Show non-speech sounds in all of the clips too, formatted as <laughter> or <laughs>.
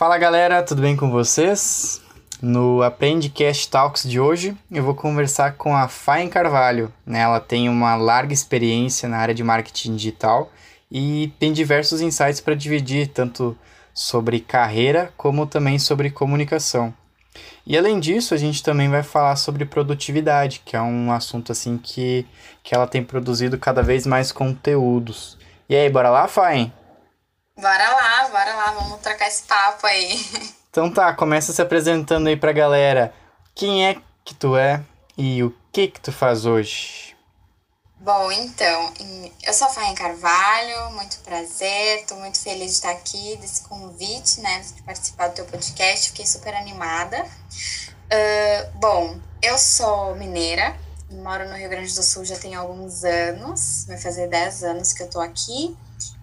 Fala galera, tudo bem com vocês? No Aprendecast Talks de hoje, eu vou conversar com a Fain Carvalho. Né? Ela tem uma larga experiência na área de marketing digital e tem diversos insights para dividir, tanto sobre carreira como também sobre comunicação. E além disso, a gente também vai falar sobre produtividade, que é um assunto assim que, que ela tem produzido cada vez mais conteúdos. E aí, bora lá, Fain? Bora lá, bora lá, vamos trocar esse papo aí. <laughs> Então tá, começa se apresentando aí pra galera. Quem é que tu é e o que que tu faz hoje? Bom, então, eu sou a Fain Carvalho, muito prazer, tô muito feliz de estar aqui, desse convite, né, de participar do teu podcast, fiquei super animada. Uh, bom, eu sou mineira, moro no Rio Grande do Sul já tem alguns anos, vai fazer 10 anos que eu tô aqui.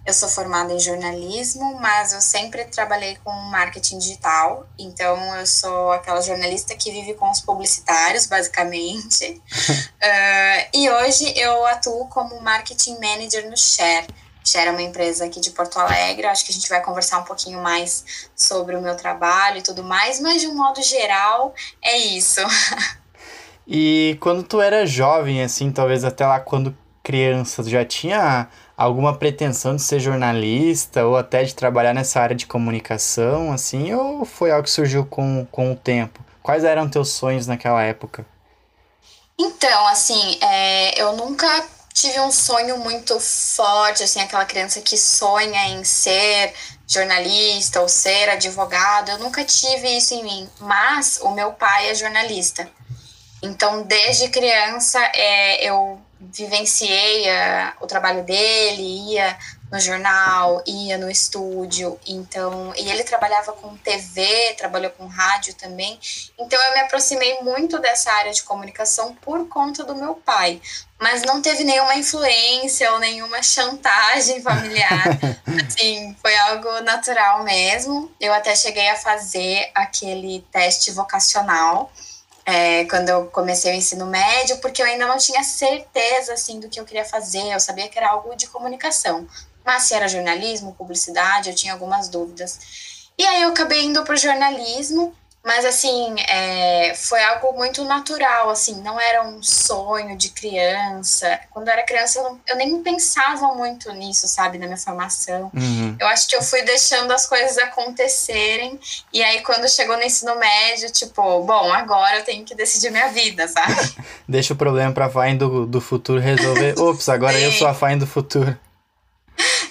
Eu sou formada em jornalismo, mas eu sempre trabalhei com marketing digital. Então, eu sou aquela jornalista que vive com os publicitários, basicamente. uh, <laughs> e hoje eu atuo como marketing manager no Share. Share é uma empresa aqui de Porto Alegre. Acho que a gente vai conversar um pouquinho mais sobre o meu trabalho e tudo mais, mas de um modo geral, é isso. <laughs> e quando tu era jovem, assim, talvez até lá quando criança, já tinha alguma pretensão de ser jornalista ou até de trabalhar nessa área de comunicação, assim, ou foi algo que surgiu com, com o tempo? Quais eram teus sonhos naquela época? Então, assim, é, eu nunca tive um sonho muito forte, assim, aquela criança que sonha em ser jornalista ou ser advogado, eu nunca tive isso em mim, mas o meu pai é jornalista. Então, desde criança, é, eu vivenciei a, o trabalho dele, ia no jornal, ia no estúdio, então, e ele trabalhava com TV, trabalhou com rádio também, então eu me aproximei muito dessa área de comunicação por conta do meu pai, mas não teve nenhuma influência ou nenhuma chantagem familiar, <laughs> assim, foi algo natural mesmo, eu até cheguei a fazer aquele teste vocacional, é, quando eu comecei o ensino médio, porque eu ainda não tinha certeza assim do que eu queria fazer. Eu sabia que era algo de comunicação, mas se era jornalismo, publicidade, eu tinha algumas dúvidas. E aí eu acabei indo para o jornalismo mas, assim, é, foi algo muito natural, assim, não era um sonho de criança. Quando eu era criança, eu, não, eu nem pensava muito nisso, sabe, na minha formação. Uhum. Eu acho que eu fui deixando as coisas acontecerem. E aí, quando chegou no ensino médio, tipo, bom, agora eu tenho que decidir minha vida, sabe? <laughs> Deixa o problema pra Fain do, do futuro resolver. <laughs> Ops, agora eu sou a Fain do futuro.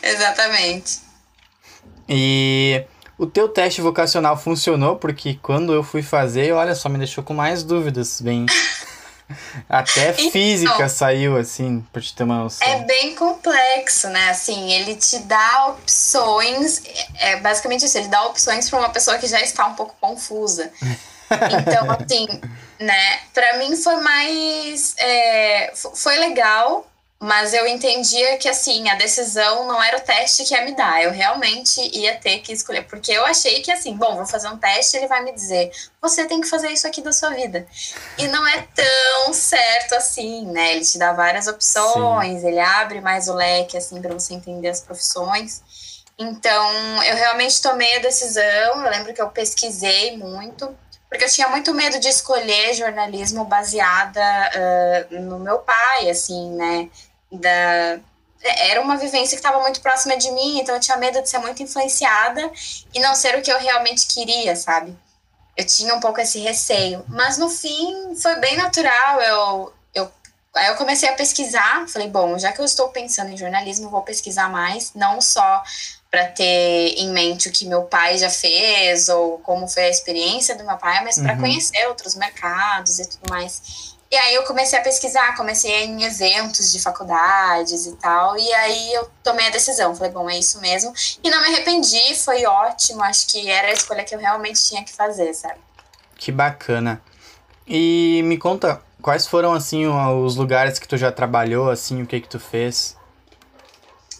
Exatamente. E o teu teste vocacional funcionou porque quando eu fui fazer, olha só, me deixou com mais dúvidas, bem. <laughs> Até então, física saiu, assim, pra te ter uma noção. É bem complexo, né? Assim, ele te dá opções. É basicamente isso, ele dá opções para uma pessoa que já está um pouco confusa. <laughs> Então, assim, né? Pra mim foi mais. É, foi legal, mas eu entendia que, assim, a decisão não era o teste que ia me dar. Eu realmente ia ter que escolher. Porque eu achei que, assim, bom, vou fazer um teste, ele vai me dizer, você tem que fazer isso aqui da sua vida. E não é tão certo assim, né? Ele te dá várias opções, Sim. ele abre mais o leque, assim, para você entender as profissões. Então, eu realmente tomei a decisão. Eu lembro que eu pesquisei muito porque eu tinha muito medo de escolher jornalismo baseada uh, no meu pai, assim, né? Da, era uma vivência que estava muito próxima de mim, então eu tinha medo de ser muito influenciada e não ser o que eu realmente queria, sabe? Eu tinha um pouco esse receio, mas no fim foi bem natural. Eu, eu, aí eu comecei a pesquisar, falei, bom, já que eu estou pensando em jornalismo, vou pesquisar mais, não só para ter em mente o que meu pai já fez ou como foi a experiência do meu pai, mas para uhum. conhecer outros mercados e tudo mais. E aí eu comecei a pesquisar, comecei em eventos de faculdades e tal, e aí eu tomei a decisão, falei, bom, é isso mesmo. E não me arrependi, foi ótimo, acho que era a escolha que eu realmente tinha que fazer, sabe? Que bacana. E me conta, quais foram, assim, os lugares que tu já trabalhou, assim, o que que tu fez?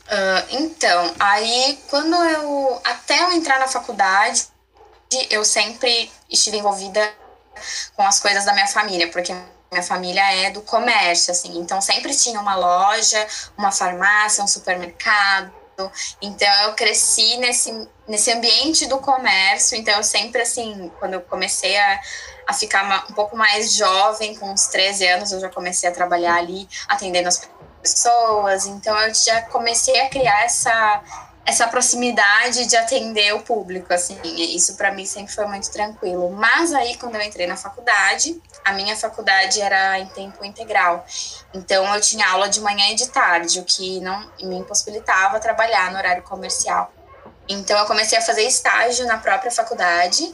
Uh, então, aí quando eu. Até eu entrar na faculdade, eu sempre estive envolvida com as coisas da minha família, porque minha família é do comércio, assim, então sempre tinha uma loja, uma farmácia, um supermercado, Então eu cresci nesse, nesse ambiente do comércio. Então eu sempre, assim, quando eu comecei a, a ficar um pouco mais jovem, com uns 13 anos, eu já comecei a trabalhar ali, atendendo as pessoas. Então eu já comecei a criar essa essa proximidade de atender o público, assim, isso para mim sempre foi muito tranquilo. Mas aí, quando eu entrei na faculdade, a minha faculdade era em tempo integral, então eu tinha aula de manhã e de tarde, o que não me impossibilitava trabalhar no horário comercial. Então eu comecei a fazer estágio na própria faculdade,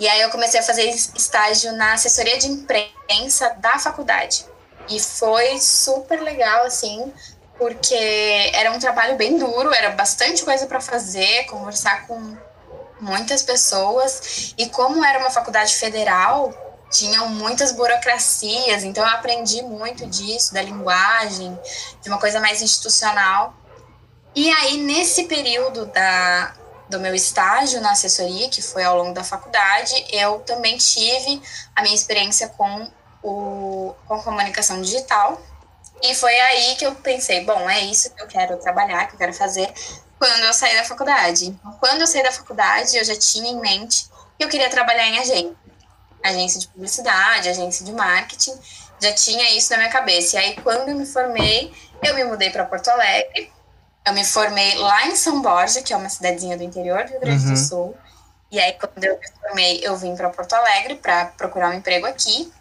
e aí eu comecei a fazer estágio na assessoria de imprensa da faculdade. E foi super legal, assim, porque era um trabalho bem duro, era bastante coisa para fazer, conversar com muitas pessoas. E como era uma faculdade federal, tinham muitas burocracias, então eu aprendi muito disso, da linguagem, de uma coisa mais institucional. E aí, nesse período da, do meu estágio na assessoria, que foi ao longo da faculdade, eu também tive a minha experiência com, o, com comunicação digital, e foi aí que eu pensei, bom, é isso que eu quero trabalhar, que eu quero fazer quando eu sair da faculdade. Então, quando eu saí da faculdade, eu já tinha em mente que eu queria trabalhar em agência. Agência de publicidade, agência de marketing. Já tinha isso na minha cabeça. E aí, quando eu me formei, eu me mudei para Porto Alegre. Eu me formei lá em São Borja, que é uma cidadezinha do interior do Rio Grande do uhum. Sul. E aí, quando eu me formei, eu vim para Porto Alegre para procurar um emprego aqui.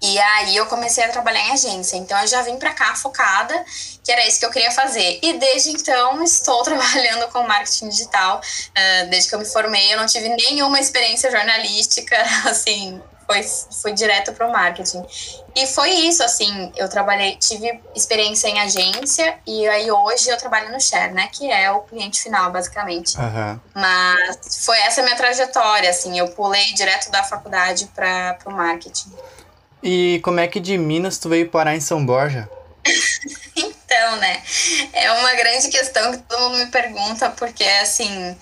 E aí eu comecei a trabalhar em agência. Então eu já vim para cá focada, que era isso que eu queria fazer. E desde então <laughs> estou trabalhando com marketing digital. Uh, desde que eu me formei, eu não tive nenhuma experiência jornalística, <laughs> assim, foi, foi direto para o marketing. E foi isso, assim, eu trabalhei, tive experiência em agência e aí hoje eu trabalho no Share, né, que é o cliente final, basicamente. Uhum. Mas foi essa minha trajetória, assim, eu pulei direto da faculdade para o marketing. E como é que de Minas tu veio parar em São Borja? <laughs> então, né? É uma grande questão que todo mundo me pergunta, porque assim,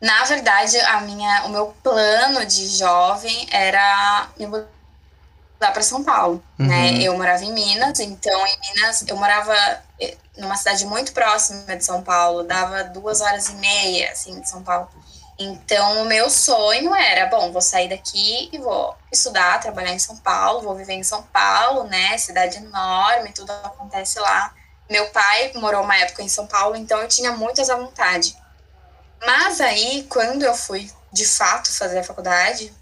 na verdade, a minha, o meu plano de jovem era me mudar para São Paulo, né? uhum. né? Eu morava em Minas, então em Minas eu morava eh, numa cidade muito próxima de São Paulo, dava duas horas e meia, assim, de São Paulo. Então, o meu sonho era, bom, vou sair daqui e vou estudar, trabalhar em São Paulo, vou viver em São Paulo, né? Cidade enorme, tudo acontece lá. Meu pai morou uma época em São Paulo, então eu tinha muitas à vontade. Mas aí, quando eu fui de fato fazer a faculdade,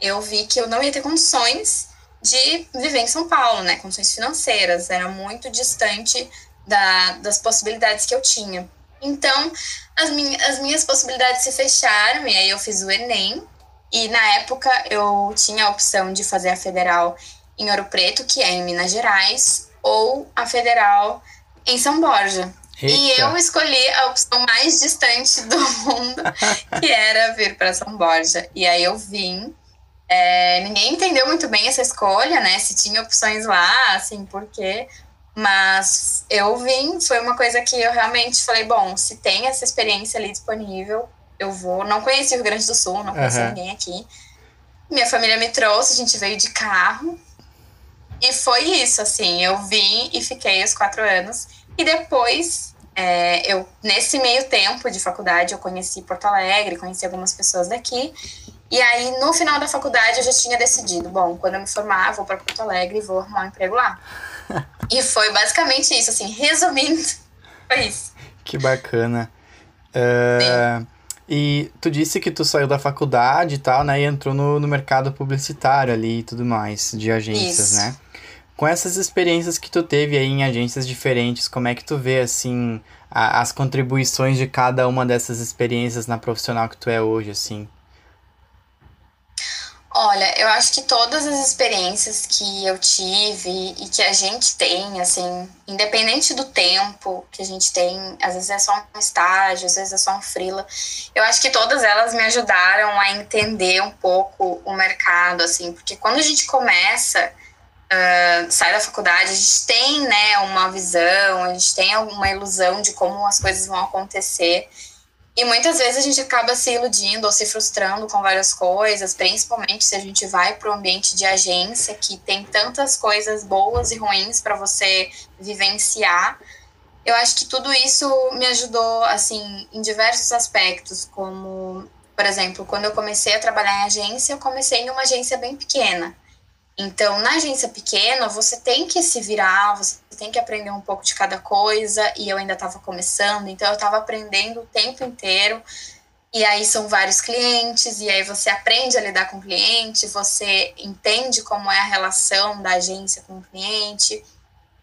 eu vi que eu não ia ter condições de viver em São Paulo, né? Condições financeiras, era muito distante da, das possibilidades que eu tinha. Então, as, minhas, as minhas possibilidades se fecharam, e aí eu fiz o Enem. E na época eu tinha a opção de fazer a federal em Ouro Preto, que é em Minas Gerais, ou a federal em São Borja. Eita. E eu escolhi a opção mais distante do <laughs> mundo, que era vir para São Borja. E aí eu vim. É, ninguém entendeu muito bem essa escolha, né? Se tinha opções lá, assim, porque mas eu vim, foi uma coisa que eu realmente falei, bom, se tem essa experiência ali disponível, eu vou. Não conheci o Rio Grande do Sul, não conheci uhum. ninguém aqui. Minha família me trouxe, a gente veio de carro. E foi isso, assim, eu vim e fiquei os quatro anos. E depois, é, eu nesse meio tempo de faculdade, eu conheci Porto Alegre, conheci algumas pessoas daqui. E aí, no final da faculdade, eu já tinha decidido, bom, quando eu me formar, vou para Porto Alegre e vou arrumar um emprego lá e foi basicamente isso, assim, resumindo, <laughs> foi isso. Que bacana. Uh, e tu disse que tu saiu da faculdade e tal, né? E entrou no, no mercado publicitário ali e tudo mais, de agências, isso. né? Com essas experiências que tu teve aí em agências diferentes, como é que tu vê, assim, a, as contribuições de cada uma dessas experiências na profissional que tu é hoje, assim? Olha, eu acho que todas as experiências que eu tive e que a gente tem, assim, independente do tempo que a gente tem, às vezes é só um estágio, às vezes é só um freela, eu acho que todas elas me ajudaram a entender um pouco o mercado, assim, porque quando a gente começa, uh, sai da faculdade, a gente tem, né, uma visão, a gente tem uma ilusão de como as coisas vão acontecer, e muitas vezes a gente acaba se iludindo ou se frustrando com várias coisas, principalmente se a gente vai para o ambiente de agência, que tem tantas coisas boas e ruins para você vivenciar. eu acho que tudo isso me ajudou, assim, em diversos aspectos, como, por exemplo, quando eu comecei a trabalhar em agência, eu comecei em uma agência bem pequena. Então, na agência pequena, você tem que se virar, você tem que aprender um pouco de cada coisa, e eu ainda estava começando, então eu estava aprendendo o tempo inteiro. E aí são vários clientes, e aí você aprende a lidar com o cliente, você entende como é a relação da agência com o cliente.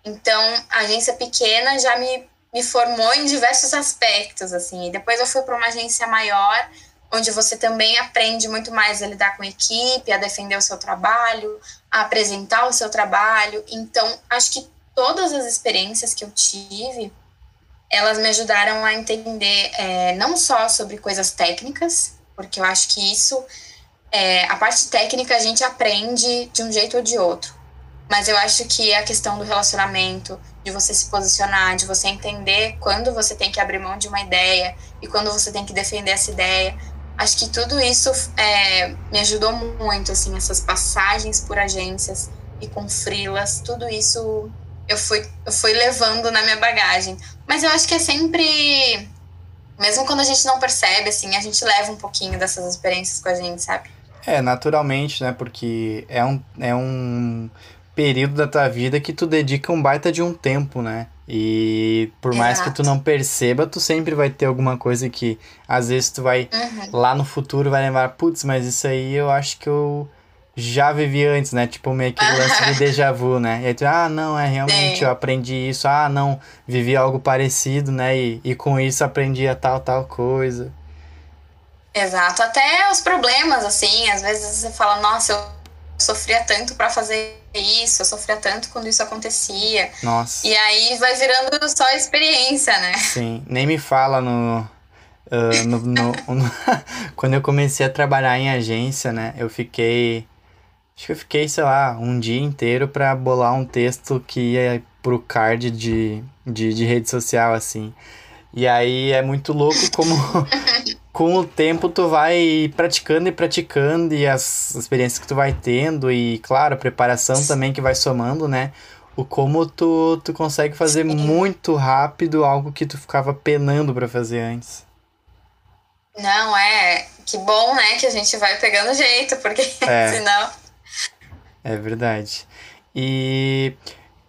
Então, a agência pequena já me, me formou em diversos aspectos, assim. E depois eu fui para uma agência maior, onde você também aprende muito mais a lidar com equipe, a defender o seu trabalho, a apresentar o seu trabalho. Então, acho que todas as experiências que eu tive, elas me ajudaram a entender é, não só sobre coisas técnicas, porque eu acho que isso, é, a parte técnica a gente aprende de um jeito ou de outro. Mas eu acho que a questão do relacionamento, de você se posicionar, de você entender quando você tem que abrir mão de uma ideia e quando você tem que defender essa ideia, acho que tudo isso é, me ajudou muito, assim, essas passagens por agências e com frilas, tudo isso eu fui, eu fui levando na minha bagagem. Mas eu acho que é sempre, mesmo quando a gente não percebe, assim, a gente leva um pouquinho dessas experiências com a gente, sabe? É, naturalmente, né? Porque é um, é um período da tua vida que tu dedica um baita de um tempo, né? E por Exato. mais que tu não perceba, tu sempre vai ter alguma coisa que às vezes tu vai uhum. lá no futuro vai lembrar, putz, mas isso aí eu acho que eu já vivi antes, né? Tipo meio que o lance de déjà vu, né? E aí tu, ah, não, é realmente Sim. eu aprendi isso, ah, não, vivi algo parecido, né? E, e com isso aprendi a tal, tal coisa. Exato, até os problemas, assim, às vezes você fala, nossa, eu sofria tanto para fazer isso, eu sofria tanto quando isso acontecia. Nossa. E aí vai virando só experiência, né? Sim, nem me fala no. Uh, no, no, <laughs> no <laughs> quando eu comecei a trabalhar em agência, né? Eu fiquei. Acho que eu fiquei, sei lá, um dia inteiro para bolar um texto que ia pro card de, de, de rede social, assim. E aí é muito louco como <laughs> com o tempo tu vai praticando e praticando e as experiências que tu vai tendo e claro, a preparação também que vai somando, né? O como tu, tu consegue fazer Sim. muito rápido algo que tu ficava penando para fazer antes. Não, é. Que bom, né? Que a gente vai pegando jeito, porque <laughs> é. senão. É verdade. E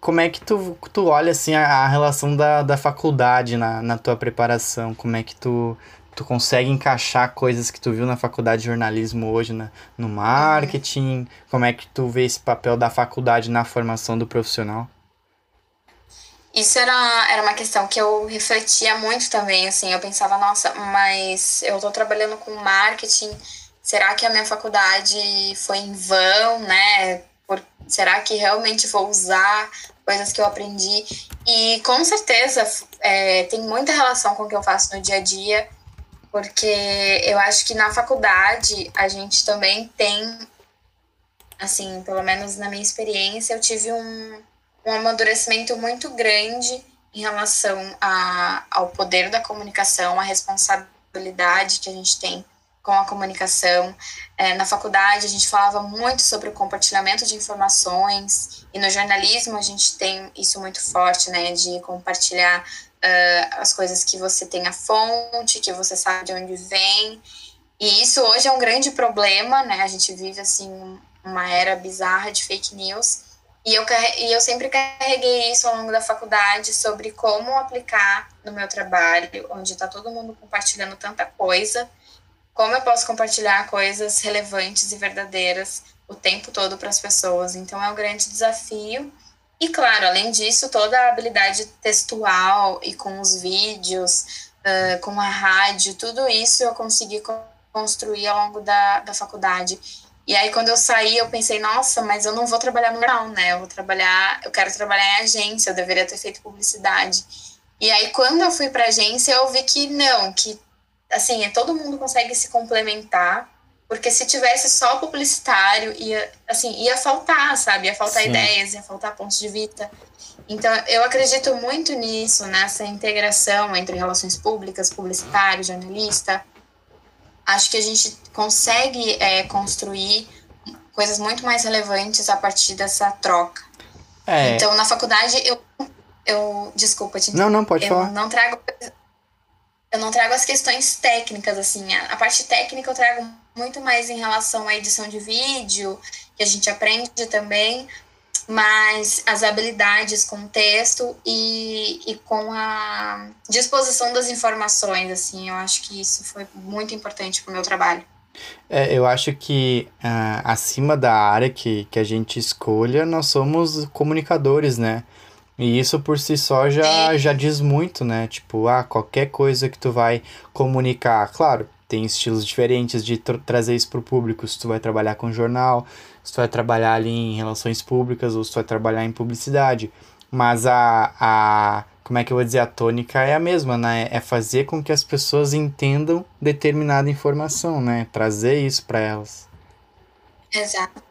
como é que tu, tu olha assim a, a relação da, da faculdade na, na tua preparação? Como é que tu tu consegue encaixar coisas que tu viu na faculdade de jornalismo hoje na, no marketing? Como é que tu vê esse papel da faculdade na formação do profissional? Isso era, era uma questão que eu refletia muito também, assim, eu pensava, nossa, mas eu tô trabalhando com marketing, será que a minha faculdade foi em vão, né? Por, será que realmente vou usar coisas que eu aprendi? E com certeza é, tem muita relação com o que eu faço no dia a dia, porque eu acho que na faculdade a gente também tem, assim, pelo menos na minha experiência, eu tive um, um amadurecimento muito grande em relação a, ao poder da comunicação, a responsabilidade que a gente tem com a comunicação. É, na faculdade, a gente falava muito sobre o compartilhamento de informações, e no jornalismo a gente tem isso muito forte, né, de compartilhar uh, as coisas que você tem a fonte, que você sabe de onde vem. E isso hoje é um grande problema, né? A gente vive, assim, uma era bizarra de fake news. E eu, e eu sempre carreguei isso ao longo da faculdade sobre como aplicar no meu trabalho, onde está todo mundo compartilhando tanta coisa, como eu posso compartilhar coisas relevantes e verdadeiras o tempo todo para as pessoas. Então é um grande desafio. E claro, além disso, toda a habilidade textual e com os vídeos, uh, com a rádio, tudo isso eu consegui construir ao longo da, da faculdade. E aí, quando eu saí, eu pensei, nossa, mas eu não vou trabalhar no jornal, né? Eu vou trabalhar, eu quero trabalhar em agência, eu deveria ter feito publicidade. E aí, quando eu fui para agência, eu vi que não, que assim, todo mundo consegue se complementar porque se tivesse só publicitário, ia, assim, ia faltar, sabe? Ia faltar Sim. ideias, ia faltar pontos de vista. Então, eu acredito muito nisso, nessa integração entre relações públicas, publicitário, jornalista. Acho que a gente consegue é, construir coisas muito mais relevantes a partir dessa troca. É. Então, na faculdade, eu, eu desculpa te Não, não, pode eu falar. não trago eu não trago as questões técnicas assim, a, a parte técnica eu trago muito mais em relação à edição de vídeo, que a gente aprende também, mas as habilidades com o texto e, e com a disposição das informações, assim, eu acho que isso foi muito importante para o meu trabalho. É, eu acho que uh, acima da área que, que a gente escolha, nós somos comunicadores, né? E isso por si só já, já diz muito, né? Tipo, ah, qualquer coisa que tu vai comunicar, claro, tem estilos diferentes de tra trazer isso para o público. Se tu vai trabalhar com jornal, se tu vai trabalhar ali em relações públicas ou se tu vai trabalhar em publicidade. Mas a, a como é que eu vou dizer, a tônica é a mesma, né? É fazer com que as pessoas entendam determinada informação, né? Trazer isso para elas. Exato.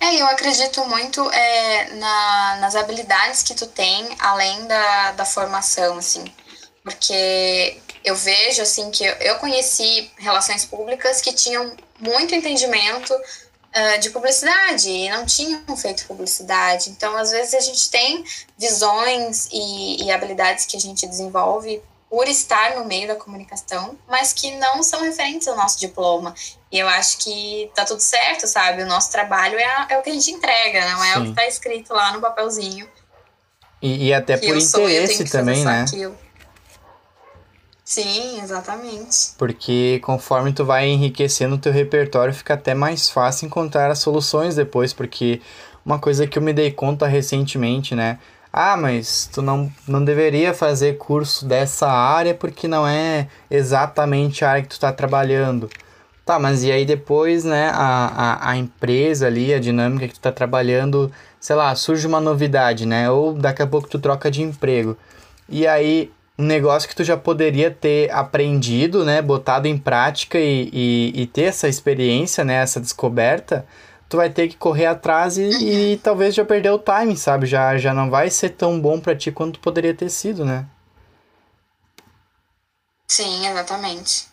É, eu acredito muito é, na, nas habilidades que tu tem, além da, da formação, assim. Porque eu vejo, assim, que eu conheci relações públicas que tinham muito entendimento uh, de publicidade e não tinham feito publicidade. Então, às vezes, a gente tem visões e, e habilidades que a gente desenvolve por estar no meio da comunicação, mas que não são referentes ao nosso diploma. E eu acho que tá tudo certo, sabe? O nosso trabalho é, a, é o que a gente entrega, não é Sim. o que tá escrito lá no papelzinho. E, e até por interesse também, né? Aquilo. Sim, exatamente. Porque conforme tu vai enriquecendo o teu repertório, fica até mais fácil encontrar as soluções depois, porque uma coisa que eu me dei conta recentemente, né? Ah, mas tu não, não deveria fazer curso dessa área porque não é exatamente a área que tu está trabalhando. Tá, mas e aí depois, né, a, a, a empresa ali, a dinâmica que tu está trabalhando, sei lá, surge uma novidade, né? Ou daqui a pouco tu troca de emprego. E aí um negócio que tu já poderia ter aprendido, né, botado em prática e, e, e, ter essa experiência, né, essa descoberta, tu vai ter que correr atrás e, e talvez já perder o time, sabe? Já, já não vai ser tão bom para ti quanto poderia ter sido, né? Sim, exatamente.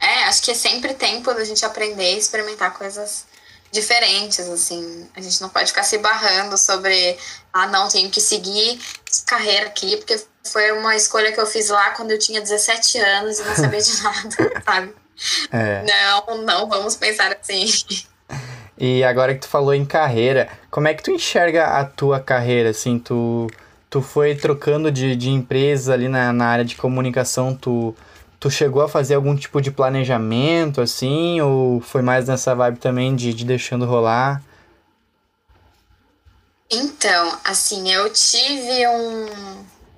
É, acho que é sempre tempo da gente aprender e experimentar coisas diferentes, assim. A gente não pode ficar se barrando sobre, ah, não, tenho que seguir carreira aqui, porque foi uma escolha que eu fiz lá quando eu tinha 17 anos e não sabia de <laughs> nada, sabe? É. Não, não vamos pensar assim. E agora que tu falou em carreira, como é que tu enxerga a tua carreira, assim, tu, tu foi trocando de, de empresa ali na, na área de comunicação, tu, tu chegou a fazer algum tipo de planejamento, assim, ou foi mais nessa vibe também de, de deixando rolar? Então, assim, eu tive um,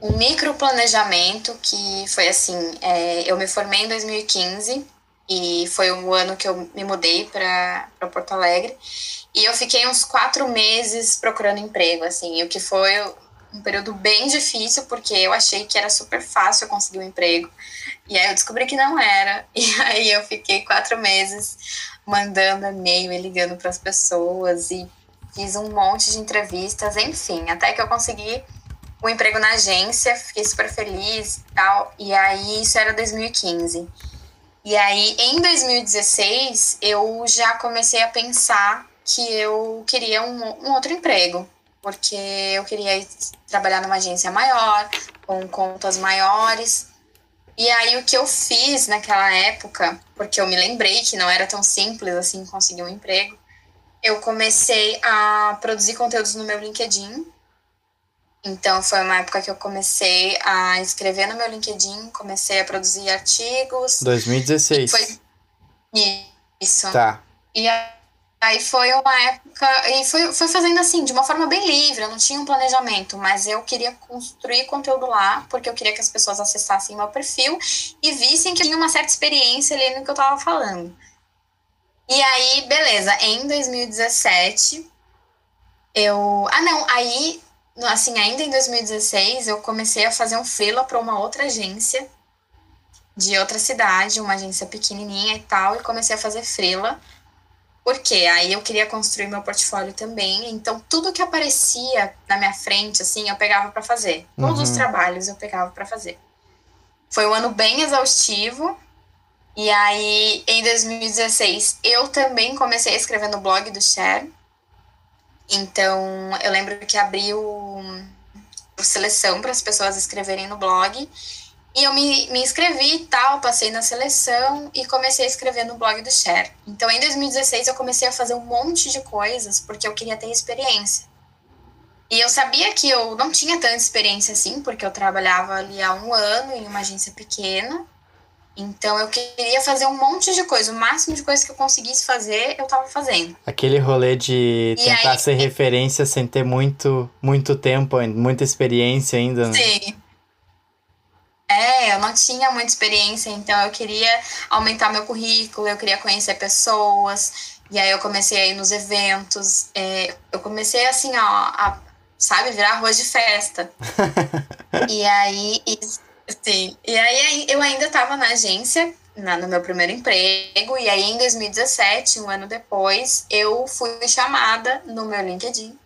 um micro planejamento que foi assim, é, eu me formei em 2015 e foi o ano que eu me mudei para Porto Alegre. E eu fiquei uns quatro meses procurando emprego, assim, o que foi um período bem difícil porque eu achei que era super fácil eu conseguir um emprego. E aí eu descobri que não era. <laughs> E aí eu fiquei quatro meses mandando e-mail e ligando para as pessoas. E fiz um monte de entrevistas, enfim, até que eu consegui um emprego na agência, fiquei super feliz tal. E aí, isso era 2015. E aí, em 2016, eu já comecei a pensar que eu queria um, um outro emprego, porque eu queria trabalhar numa agência maior, com contas maiores. E aí, o que eu fiz naquela época, porque eu me lembrei que não era tão simples assim conseguir um emprego, eu comecei a produzir conteúdos no meu LinkedIn. Então, foi uma época que eu comecei a escrever no meu LinkedIn, comecei a produzir artigos. 2016. Foi isso. Tá. E aí foi uma época. E foi, foi fazendo assim, de uma forma bem livre, eu não tinha um planejamento, mas eu queria construir conteúdo lá, porque eu queria que as pessoas acessassem meu perfil e vissem que eu tinha uma certa experiência ali no que eu tava falando. E aí, beleza, em 2017, eu. Ah, não, aí, assim, ainda em 2016, eu comecei a fazer um freela para uma outra agência de outra cidade, uma agência pequenininha e tal, e comecei a fazer freela. Porque aí eu queria construir meu portfólio também, então tudo que aparecia na minha frente, assim, eu pegava para fazer. Todos uhum. os trabalhos eu pegava para fazer. Foi um ano bem exaustivo, e aí, em 2016, eu também comecei a escrever no blog do Cher. Então, eu lembro que abri o, seleção para as pessoas escreverem no blog. E eu me, me inscrevi e tal, passei na seleção e comecei a escrever no blog do Share. Então, em 2016, eu comecei a fazer um monte de coisas porque eu queria ter experiência. E eu sabia que eu não tinha tanta experiência assim, porque eu trabalhava ali há um ano em uma agência pequena. Então eu queria fazer um monte de coisa, o máximo de coisa que eu conseguisse fazer, eu tava fazendo. Aquele rolê de tentar aí, ser referência sem ter muito, muito tempo, muita experiência ainda, né? Sim. É, eu não tinha muita experiência, então eu queria aumentar meu currículo, eu queria conhecer pessoas, e aí eu comecei a ir nos eventos, é, eu comecei assim, ó, a, sabe, virar arroz de festa. <laughs> e aí, sim, e aí eu ainda estava na agência, na, no meu primeiro emprego, e aí em 2017, um ano depois, eu fui chamada no meu LinkedIn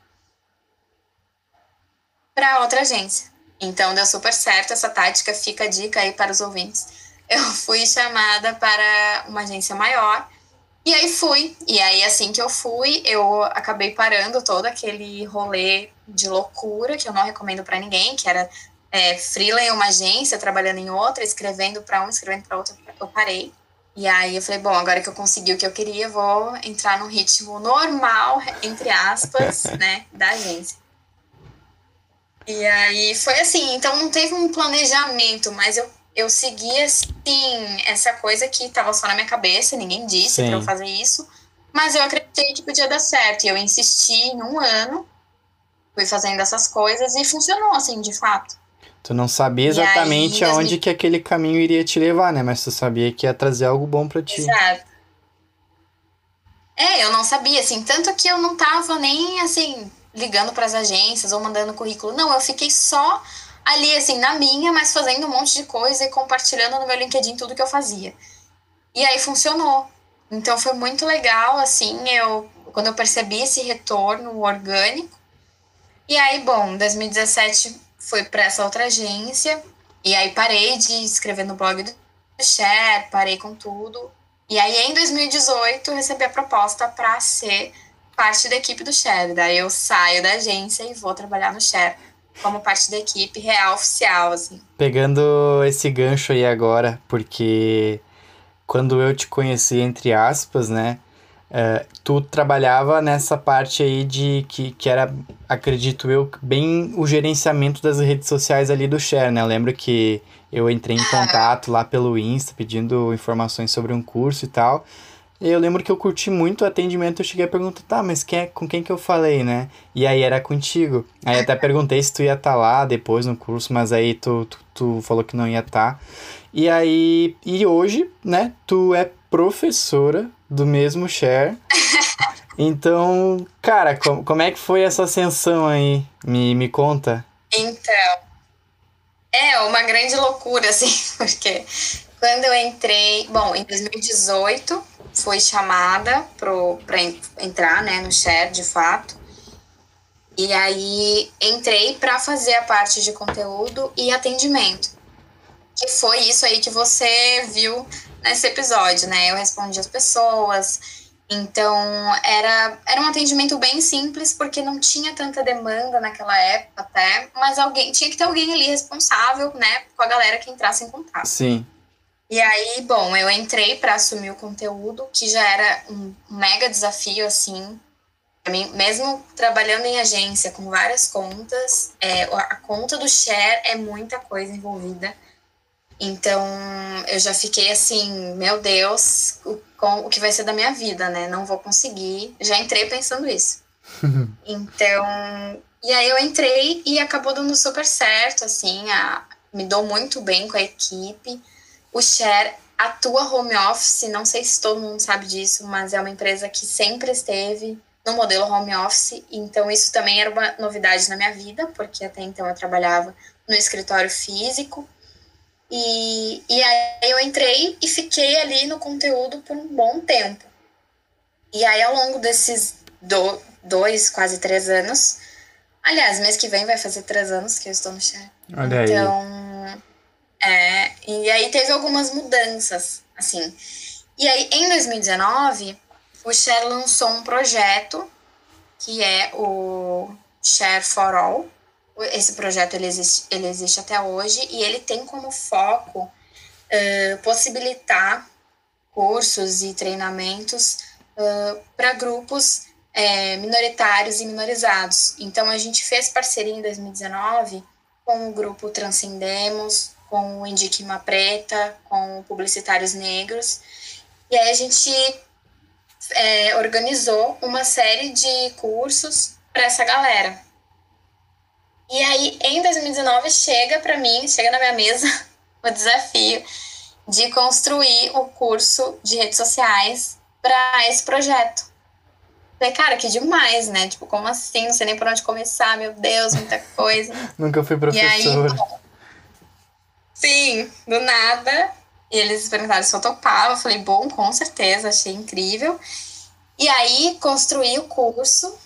para outra agência. Então deu super certo essa tática, fica a dica aí para os ouvintes. Eu <laughs> fui chamada para uma agência maior e aí fui. E aí assim que eu fui, eu acabei parando todo aquele rolê de loucura que eu não recomendo para ninguém, que era é, freela em uma agência, trabalhando em outra, escrevendo para um, escrevendo para outra. Eu parei. E aí eu falei, bom, agora que eu consegui o que eu queria, vou entrar no ritmo normal, entre aspas, <laughs> né, da agência. E aí foi assim, então não teve um planejamento, mas eu, eu segui assim, essa coisa que tava só na minha cabeça, ninguém disse pra eu fazer isso. Mas eu acreditei que podia dar certo. E eu insisti em um ano, fui fazendo essas coisas e funcionou, assim, de fato. Tu não sabia exatamente aí, aonde que aquele caminho iria te levar, né? Mas tu sabia que ia trazer algo bom para ti. Exato. É, eu não sabia, assim, tanto que eu não tava nem, assim, ligando para as agências ou mandando currículo. Não, eu fiquei só ali, assim, na minha, mas fazendo um monte de coisa e compartilhando no meu LinkedIn tudo que eu fazia. E aí funcionou. Então foi muito legal, assim, eu quando eu percebi esse retorno orgânico. E aí, bom, 2017 foi para essa outra agência. E aí parei de escrever no blog do Share, parei com tudo. E aí em 2018 recebi a proposta para ser parte da equipe do Share. Daí eu saio da agência e vou trabalhar no Share como parte da equipe real oficial, assim. Pegando esse gancho aí agora, porque quando eu te conheci, entre aspas, né? Uh, tu trabalhava nessa parte aí de que, que era, acredito eu, bem o gerenciamento das redes sociais ali do Share, né? Eu lembro que eu entrei em contato lá pelo Insta pedindo informações sobre um curso e tal. Eu lembro que eu curti muito o atendimento, eu cheguei a perguntar, tá, mas quem é, com quem que eu falei, né? E aí era contigo. Aí até perguntei se tu ia estar tá lá depois no curso, mas aí tu, tu, tu falou que não ia estar. Tá. E aí, e hoje, né, tu é professora do mesmo share. <laughs> Então, cara, com, como é que foi essa ascensão aí? Me, me conta. Então, é uma grande loucura, assim, <laughs> porque quando eu entrei, bom, em 2018, fui chamada para entrar né, no share de fato. E aí entrei para fazer a parte de conteúdo e atendimento. Que foi isso aí que você viu nesse episódio, né? Eu respondi as pessoas. Então era, era um atendimento bem simples, porque não tinha tanta demanda naquela época até, mas alguém tinha que ter alguém ali responsável, né, com a galera que entrasse em contato. Sim. E aí, bom, eu entrei para assumir o conteúdo, que já era um mega desafio, assim. Pra mim, mesmo trabalhando em agência com várias contas, é, a conta do share é muita coisa envolvida. Então, eu já fiquei assim, meu Deus, o, com, o que vai ser da minha vida, né? Não vou conseguir. Já entrei pensando isso. <laughs> então, e aí eu entrei e acabou dando super certo, assim, a, me dou muito bem com a equipe. O Share atua home office, não sei se todo mundo sabe disso, mas é uma empresa que sempre esteve no modelo home office, então isso também era uma novidade na minha vida, porque até então eu trabalhava no escritório físico. E, e aí eu entrei e fiquei ali no conteúdo por um bom tempo. E aí, ao longo desses do, dois, quase três anos, aliás, mês que vem vai fazer três anos que eu estou no chat. Olha então, aí é, e aí teve algumas mudanças, assim. E aí, em 2019, o Share lançou um projeto que é o Share for All, esse projeto ele existe, ele existe até hoje e ele tem como foco uh, possibilitar cursos e treinamentos uh, para grupos é, minoritários e minorizados. Então, a gente fez parceria em 2019 com o grupo Transcendemos, com o Indique Uma Preta, com Publicitários Negros. E aí a gente é, organizou uma série de cursos para essa galera. E aí, em 2019, chega para mim, chega na minha mesa, <laughs> o desafio de construir o curso de redes sociais para esse projeto. Falei, cara, que demais, né? Tipo, como assim? Não sei nem por onde começar, meu Deus, muita coisa. <laughs> Nunca fui professora. E aí, sim, do nada. E eles perguntaram se eu topava. Eu falei, bom, com certeza, achei incrível. E aí, construí o curso,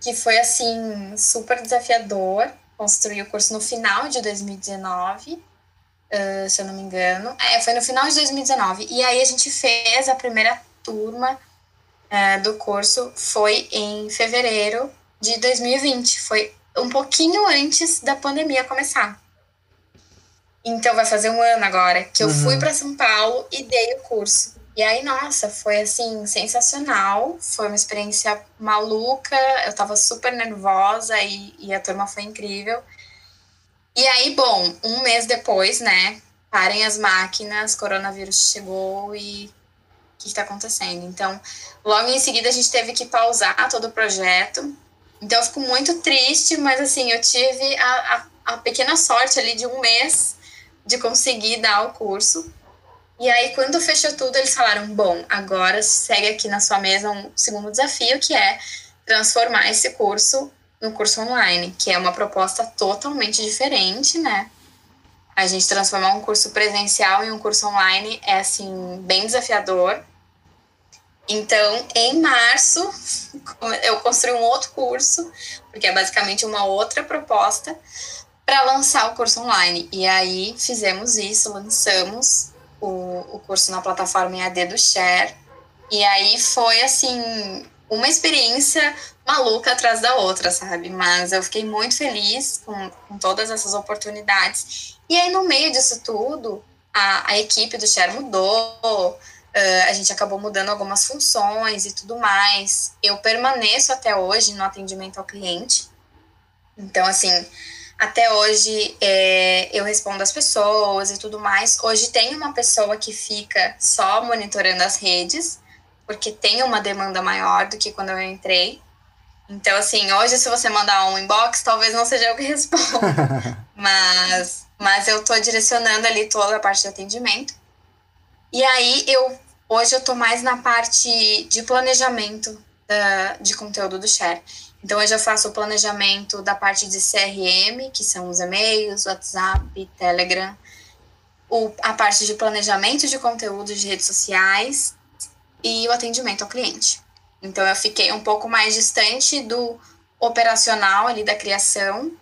que foi, assim, super desafiador. Construí o curso no final de 2019, uh, se eu não me engano. É, foi no final de 2019. E aí, a gente fez a primeira turma uh, do curso, foi em fevereiro de 2020. Foi um pouquinho antes da pandemia começar. Então vai fazer um ano agora que eu uhum. fui para São Paulo e dei o curso. E aí, nossa, foi assim, sensacional. Foi uma experiência maluca. Eu tava super nervosa e, e a turma foi incrível. E aí, bom, um mês depois, né? Parem as máquinas, coronavírus chegou e o que está acontecendo? Então, logo em seguida a gente teve que pausar todo o projeto. Então, eu fico muito triste, mas assim, eu tive a, a, a pequena sorte ali de um mês de conseguir dar o curso. E aí, quando fechou tudo, eles falaram: bom, agora segue aqui na sua mesa um segundo desafio, que é transformar esse curso no curso online, que é uma proposta totalmente diferente, né? A gente transformar um curso presencial em um curso online é, assim, bem desafiador. Então, em março, <laughs> eu construí um outro curso, porque é basicamente uma outra proposta, para lançar o curso online. E aí fizemos isso, lançamos o, o curso na plataforma EAD do Share. E aí foi assim, uma experiência maluca atrás da outra, sabe? Mas eu fiquei muito feliz com, com todas essas oportunidades. E aí, no meio disso tudo, a, a equipe do Share mudou, uh, a gente acabou mudando algumas funções e tudo mais. Eu permaneço até hoje no atendimento ao cliente. Então, assim, até hoje é, eu respondo as pessoas e tudo mais. Hoje tem uma pessoa que fica só monitorando as redes, porque tem uma demanda maior do que quando eu entrei. Então, assim, hoje se você mandar um inbox, talvez não seja eu que <laughs> responda. <laughs> mas, mas eu tô direcionando ali toda a parte de atendimento. E aí, eu hoje eu tô mais na parte de planejamento da, de conteúdo do Share. Então, eu já faço o planejamento da parte de CRM, que são os e-mails, WhatsApp, Telegram, o, a parte de planejamento de conteúdo de redes sociais e o atendimento ao cliente. Então, eu fiquei um pouco mais distante do operacional ali da criação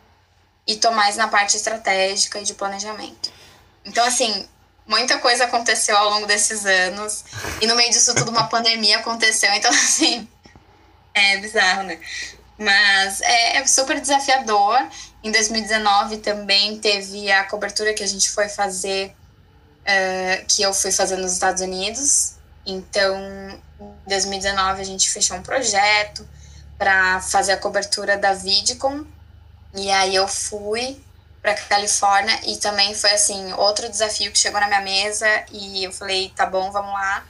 e tô mais na parte estratégica e de planejamento. Então, assim, muita coisa aconteceu ao longo desses anos e no meio disso tudo uma pandemia aconteceu. Então, <laughs> assim, é bizarro, né? Mas é, é super desafiador. Em 2019 também teve a cobertura que a gente foi fazer, uh, que eu fui fazer nos Estados Unidos. Então, em 2019 a gente fechou um projeto para fazer a cobertura da Vidcon. E aí eu fui para Califórnia e também foi assim outro desafio que chegou na minha mesa e eu falei tá bom vamos lá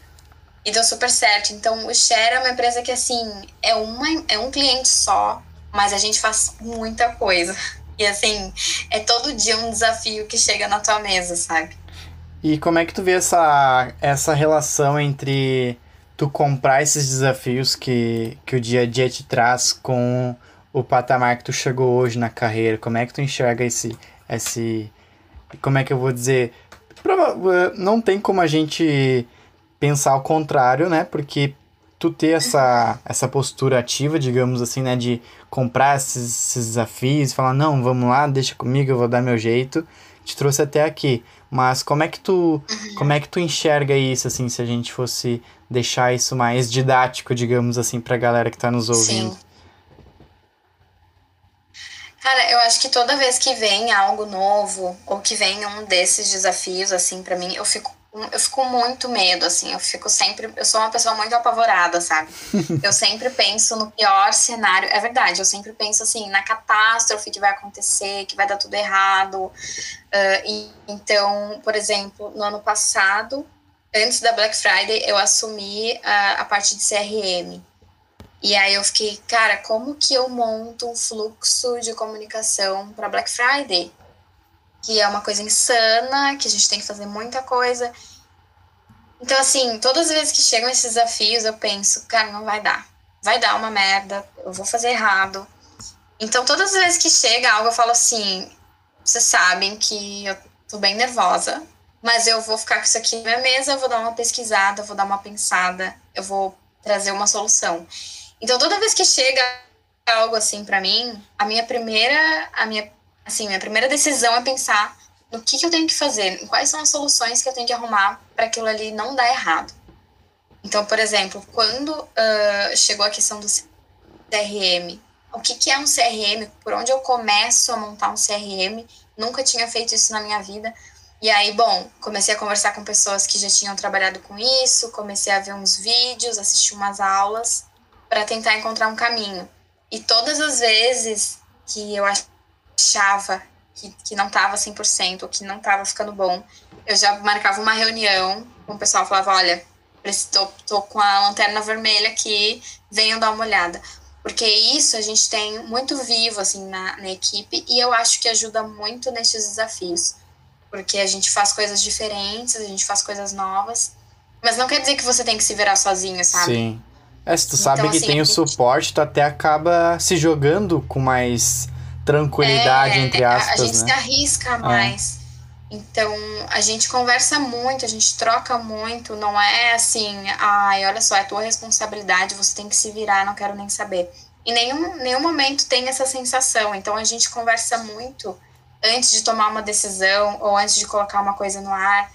e deu super certo. Então, o Share é uma empresa que, assim, é, uma, é um cliente só, mas a gente faz muita coisa. <laughs> E, assim, é todo dia um desafio que chega na tua mesa, sabe? E como é que tu vê essa, essa relação entre tu comprar esses desafios que, que o dia a dia te traz com o patamar que tu chegou hoje na carreira? Como é que tu enxerga esse. esse como é que eu vou dizer? Não tem como a gente pensar ao contrário, né? Porque tu ter essa, essa postura ativa, digamos assim, né? De comprar esses, esses desafios, falar, não, vamos lá, deixa comigo, eu vou dar meu jeito, te trouxe até aqui. Mas como é que tu, como é que tu enxerga isso, assim, se a gente fosse deixar isso mais didático, digamos assim, pra galera que tá nos ouvindo? Sim. Cara, eu acho que toda vez que vem algo novo ou que vem um desses desafios assim para mim, eu fico eu fico muito medo, assim, eu fico sempre. Eu sou uma pessoa muito apavorada, sabe? <laughs> eu sempre penso no pior cenário. É verdade, eu sempre penso assim, na catástrofe que vai acontecer, que vai dar tudo errado. Uh, e, então, por exemplo, no ano passado, antes da Black Friday, eu assumi a, a parte de CRM. E aí eu fiquei, cara, como que eu monto um fluxo de comunicação para Black Friday? Que é uma coisa insana, que a gente tem que fazer muita coisa. Então, assim, todas as vezes que chegam esses desafios, eu penso, cara, não vai dar. Vai dar uma merda, eu vou fazer errado. Então, todas as vezes que chega algo, eu falo assim: vocês sabem que eu tô bem nervosa, mas eu vou ficar com isso aqui na minha mesa, eu vou dar uma pesquisada, eu vou dar uma pensada, eu vou trazer uma solução. Então, toda vez que chega algo assim para mim, a minha primeira, a minha Assim, minha primeira decisão é pensar no que, que eu tenho que fazer, quais são as soluções que eu tenho que arrumar para aquilo ali não dar errado. Então, por exemplo, quando uh, chegou a questão do CRM, o que, que é um CRM, por onde eu começo a montar um CRM, nunca tinha feito isso na minha vida. E aí, bom, comecei a conversar com pessoas que já tinham trabalhado com isso, comecei a ver uns vídeos, assistir umas aulas, para tentar encontrar um caminho. E todas as vezes que eu achava que, que não estava 100%, que não estava ficando bom, eu já marcava uma reunião com o pessoal, falava, olha, tô, tô com a lanterna vermelha aqui, venham dar uma olhada. Porque isso a gente tem muito vivo, assim, na, na equipe, e eu acho que ajuda muito nesses desafios. Porque a gente faz coisas diferentes, a gente faz coisas novas, mas não quer dizer que você tem que se virar sozinho, sabe? Sim. É, se tu então, sabe que assim, tem o gente... suporte, tu até acaba se jogando com mais tranquilidade, é, entre aspas. A gente né? se arrisca é. mais. É. Então, a gente conversa muito, a gente troca muito, não é assim, ai, olha só, é tua responsabilidade, você tem que se virar, não quero nem saber. Em nenhum, nenhum momento tem essa sensação. Então, a gente conversa muito antes de tomar uma decisão ou antes de colocar uma coisa no ar.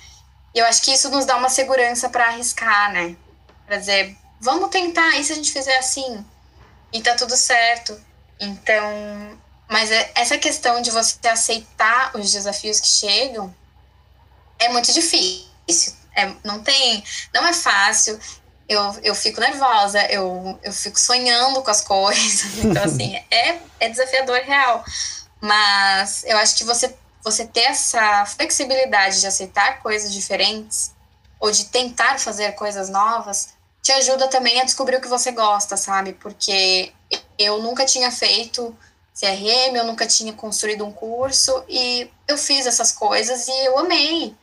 E eu acho que isso nos dá uma segurança para arriscar, né? Pra dizer, vamos tentar, e se a gente fizer assim? E tá tudo certo. Então, mas é, essa questão de você aceitar os desafios que chegam é muito difícil. É, não tem, não é fácil. Eu, eu fico nervosa, eu, eu fico sonhando com as <laughs> coisas. Então, assim, é, é desafiador real. Mas eu acho que você, você ter essa flexibilidade de aceitar coisas diferentes ou de tentar fazer coisas novas te ajuda também a descobrir o que você gosta, sabe? Porque eu nunca tinha feito CRM, eu nunca tinha construído um curso e eu fiz essas coisas e eu amei.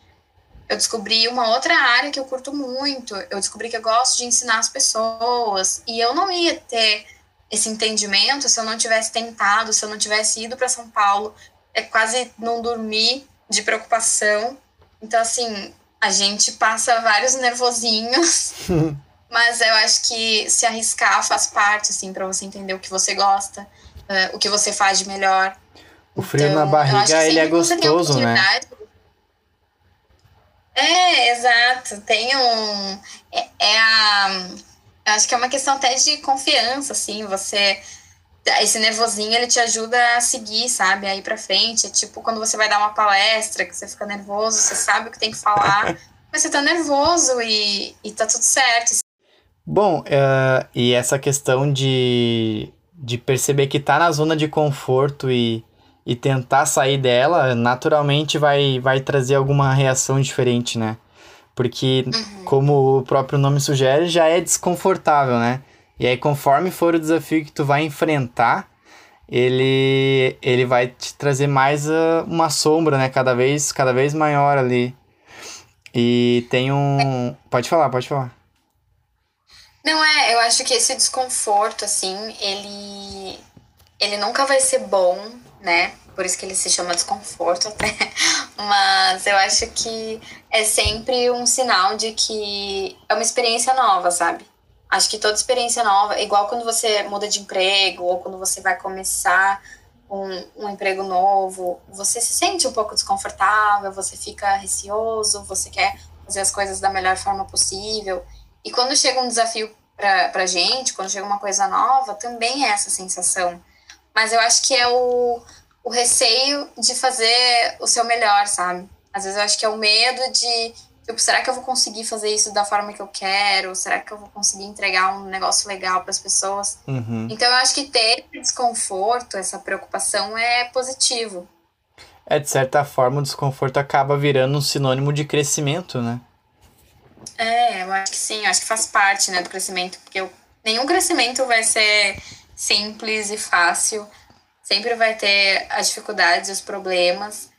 Eu descobri uma outra área que eu curto muito. Eu descobri que eu gosto de ensinar as pessoas e eu não ia ter esse entendimento se eu não tivesse tentado, se eu não tivesse ido para São Paulo. É quase não dormir de preocupação. Então assim, a gente passa vários nervosinhos. <laughs> mas eu acho que se arriscar faz parte assim para você entender o que você gosta uh, o que você faz de melhor. O frio então, na barriga, ele é gostoso, né? É, exato. Tem um. É, é a. Acho que é uma questão até de confiança, assim. Você. Esse nervosinho, ele te ajuda a seguir, sabe? A ir pra frente. É tipo quando você vai dar uma palestra, que você fica nervoso, você sabe o que tem que falar, <laughs> mas você tá nervoso e, e tá tudo certo. Bom, uh, e essa questão de de perceber que tá na zona de conforto e, e tentar sair dela, naturalmente vai, vai trazer alguma reação diferente, né? Porque, uhum. como o próprio nome sugere, já é desconfortável, né? E aí, conforme for o desafio que tu vai enfrentar, ele, ele vai te trazer mais uh, uma sombra, né? Cada vez, cada vez maior ali. E tem um. Pode falar, pode falar. Não é, eu acho que esse desconforto, assim, ele, ele nunca vai ser bom, né? Por isso que ele se chama desconforto até. <laughs> Mas eu acho que é sempre um sinal de que é uma experiência nova, sabe? Acho que toda experiência nova, igual quando você muda de emprego ou quando você vai começar um, um emprego novo, você se sente um pouco desconfortável, você fica receoso, você quer fazer as coisas da melhor forma possível. E quando chega um desafio pra, pra gente, quando chega uma coisa nova, também é essa sensação. Mas eu acho que é o, o receio de fazer o seu melhor, sabe? Às vezes eu acho que é o medo de, tipo, será que eu vou conseguir fazer isso da forma que eu quero? Será que eu vou conseguir entregar um negócio legal para as pessoas? Uhum. Então eu acho que ter desconforto, essa preocupação é positivo. É, de certa forma, o desconforto acaba virando um sinônimo de crescimento, né? É, eu acho que sim, eu acho que faz parte, né, do crescimento, porque eu, nenhum crescimento vai ser simples e fácil. Sempre vai ter as dificuldades e os problemas,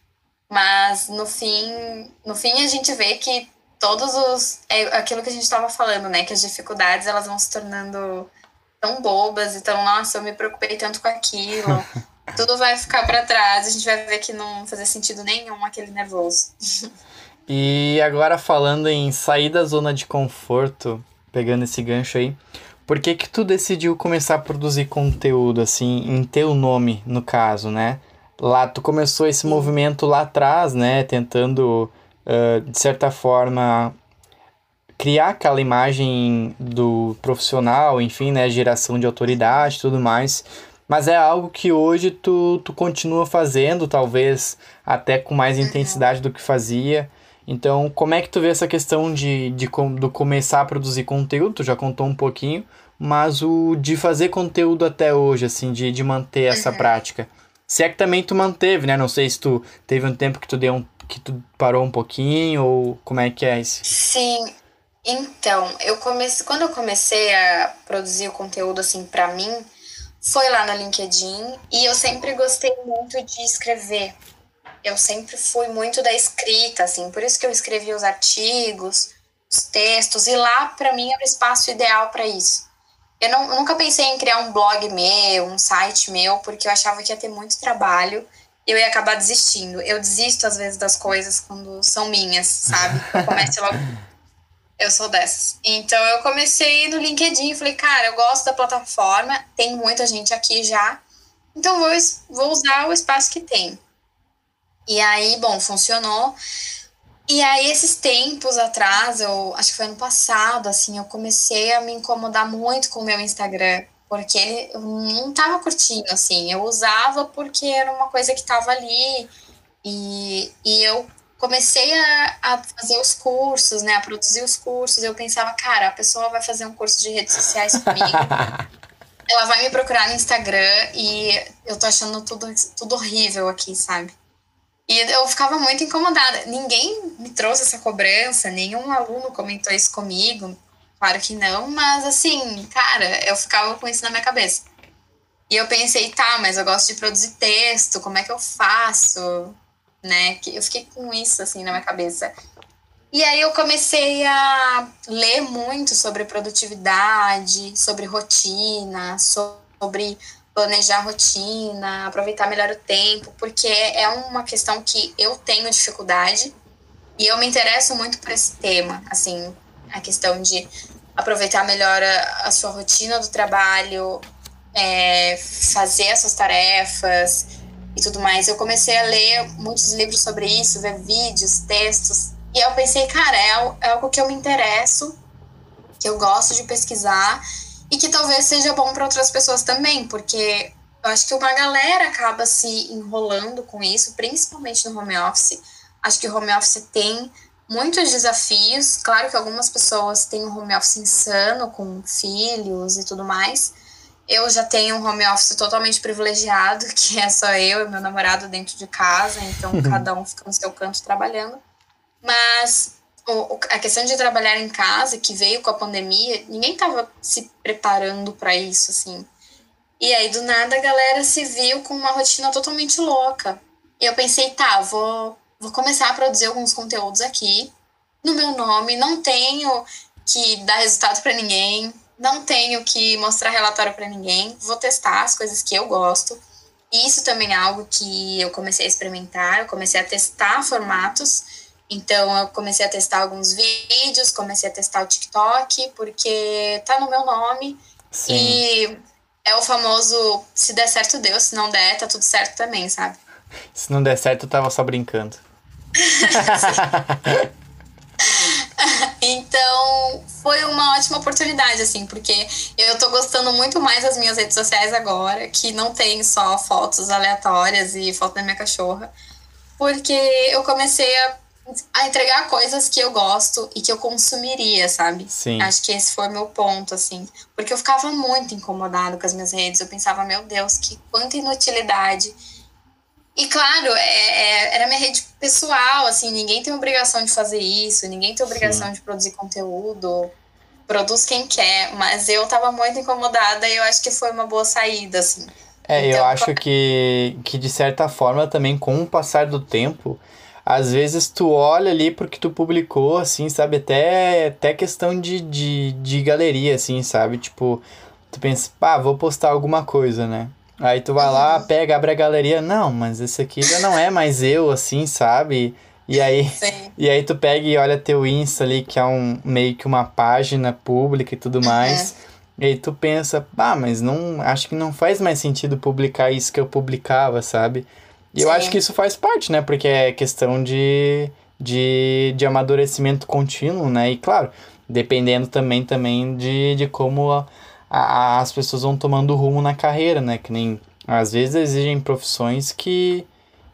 mas no fim, no fim a gente vê que todos os é aquilo que a gente estava falando, né, que as dificuldades elas vão se tornando tão bobas, então, nossa, eu me preocupei tanto com aquilo. <laughs> Tudo vai ficar para trás, a gente vai ver que não fazia sentido nenhum aquele nervoso. <laughs> E agora falando em sair da zona de conforto, pegando esse gancho aí, por que que tu decidiu começar a produzir conteúdo assim, em teu nome, no caso, né? Lá tu começou esse movimento lá atrás, né, tentando uh, de certa forma criar aquela imagem do profissional, enfim, né, geração de autoridade, tudo mais. Mas é algo que hoje tu, tu continua fazendo, talvez até com mais intensidade do que fazia. Então, como é que tu vê essa questão de, de, de começar a produzir conteúdo? Tu já contou um pouquinho, mas o de fazer conteúdo até hoje, assim, de, de manter essa uhum. prática. Se é que também tu manteve, né? Não sei se tu teve um tempo que tu deu um, que tu parou um pouquinho ou como é que é isso? Sim. Então, eu comecei, quando eu comecei a produzir o conteúdo assim para mim, foi lá no LinkedIn e eu sempre gostei muito de escrever eu sempre fui muito da escrita, assim, por isso que eu escrevi os artigos, os textos, e lá, para mim, era o espaço ideal para isso. Eu, não, eu nunca pensei em criar um blog meu, um site meu, porque eu achava que ia ter muito trabalho e eu ia acabar desistindo. Eu desisto, às vezes, das coisas quando são minhas, sabe? <laughs> Eu começo logo. Eu sou dessas. Então, eu comecei no LinkedIn e falei, cara, eu gosto da plataforma, tem muita gente aqui já, então vou, vou usar o espaço que tem. E aí, bom, funcionou. E aí, esses tempos atrás, eu acho que foi ano passado, assim, eu comecei a me incomodar muito com o meu Instagram, porque ele eu não tava curtindo, assim, eu usava porque era uma coisa que tava ali, e, e eu comecei a, a fazer os cursos, né, a produzir os cursos, eu pensava, cara, a pessoa vai fazer um curso de redes sociais comigo, <laughs> ela vai me procurar no Instagram e eu tô achando tudo, tudo horrível aqui, sabe? E eu ficava muito incomodada. Ninguém me trouxe essa cobrança, nenhum aluno comentou isso comigo. Claro que não, mas assim, cara, eu ficava com isso na minha cabeça. E eu pensei, tá, mas eu gosto de produzir texto, como é que eu faço? Né? Eu fiquei com isso assim na minha cabeça. E aí eu comecei a ler muito sobre produtividade, sobre rotina, sobre planejar a rotina, aproveitar melhor o tempo, porque é uma questão que eu tenho dificuldade e eu me interesso muito por esse tema, assim, a questão de aproveitar melhor a, a sua rotina do trabalho, é, fazer as suas tarefas e tudo mais. Eu comecei a ler muitos livros sobre isso, ver vídeos, textos, e eu pensei, cara, é, é algo que eu me interesso, que eu gosto de pesquisar e que talvez seja bom para outras pessoas também, porque eu acho que uma galera acaba se enrolando com isso, principalmente no home office. Acho que o home office tem muitos desafios. Claro que algumas pessoas têm um home office insano, com filhos e tudo mais. Eu já tenho um home office totalmente privilegiado, <laughs> que é só eu e meu namorado dentro de casa, então cada um fica no seu canto trabalhando. Mas a questão de trabalhar em casa, que veio com a pandemia, ninguém estava se preparando para isso, assim. E aí, do nada, a galera se viu com uma rotina totalmente louca. E eu pensei, tá, vou, vou começar a produzir alguns conteúdos aqui, no meu nome, não tenho que dar resultado para ninguém, não tenho que mostrar relatório para ninguém, vou testar as coisas que eu gosto. Isso também é algo que eu comecei a experimentar, eu comecei a testar formatos então eu comecei a testar alguns vídeos, comecei a testar o TikTok, porque tá no meu nome. Sim. E é o famoso se der certo, deu, se não der, tá tudo certo também, sabe? Se não der certo, eu tava só brincando. <laughs> então, foi uma ótima oportunidade, assim, porque eu tô gostando muito mais das minhas redes sociais agora, que não tem só fotos aleatórias e foto da minha cachorra, porque eu comecei a, a entregar coisas que eu gosto e que eu consumiria, sabe? Sim. Acho que esse foi meu ponto, assim, porque eu ficava muito incomodado com as minhas redes, eu pensava, meu Deus, que quanta inutilidade e claro, é, é, era minha rede pessoal, assim, ninguém tem obrigação de fazer isso, ninguém tem obrigação Sim. de produzir conteúdo, produz quem quer, mas eu tava muito incomodada e eu acho que foi uma boa saída, assim. É, então, eu acho que, que de certa forma também com o passar do tempo, às vezes tu olha ali porque tu publicou, assim, sabe, até, até questão de, de, de galeria, assim, sabe, tipo, tu pensa, pá, vou postar alguma coisa, né? Aí tu vai lá, uhum. pega, abre a galeria. Não, mas esse aqui já não é mais eu, assim, sabe? E aí, <laughs> e aí tu pega e olha teu Insta ali, que é um meio que uma página pública e tudo uhum. mais. Uhum. E aí tu pensa, ah, mas não acho que não faz mais sentido publicar isso que eu publicava, sabe? E Sim. eu acho que isso faz parte, né? Porque é questão de, de, de amadurecimento contínuo, né? E claro, dependendo também, também de, de como a, a, as pessoas vão tomando rumo na carreira, né? Que nem às vezes exigem profissões que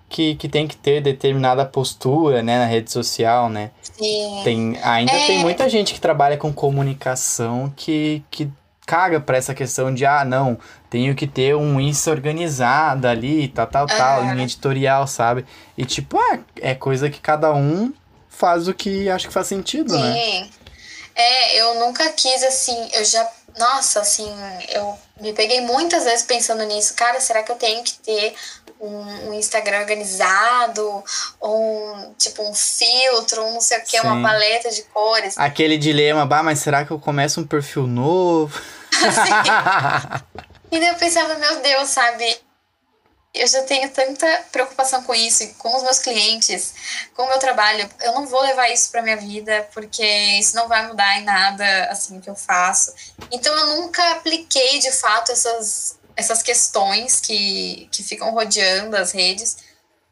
que, que tem que ter determinada postura, né, na rede social, né? Sim. Tem, ainda é... tem muita gente que trabalha com comunicação que, que caga para essa questão de, ah, não, tenho que ter um Insta organizado ali, tal, tal, tal, linha editorial, sabe? E tipo, ah, é coisa que cada um faz o que acha que faz sentido, Sim. né? Sim. É, eu nunca quis assim, eu já nossa, assim, eu me peguei muitas vezes pensando nisso. Cara, será que eu tenho que ter um, um Instagram organizado? Ou, tipo, um filtro, um não sei o que, uma paleta de cores? Aquele dilema, bah, mas será que eu começo um perfil novo? <laughs> e daí eu pensava, meu Deus, sabe? eu já tenho tanta preocupação com isso, com os meus clientes, com o meu trabalho. Eu não vou levar isso para minha vida, porque isso não vai mudar em nada assim que eu faço. Então eu nunca apliquei de fato essas, essas questões que, que ficam rodeando as redes.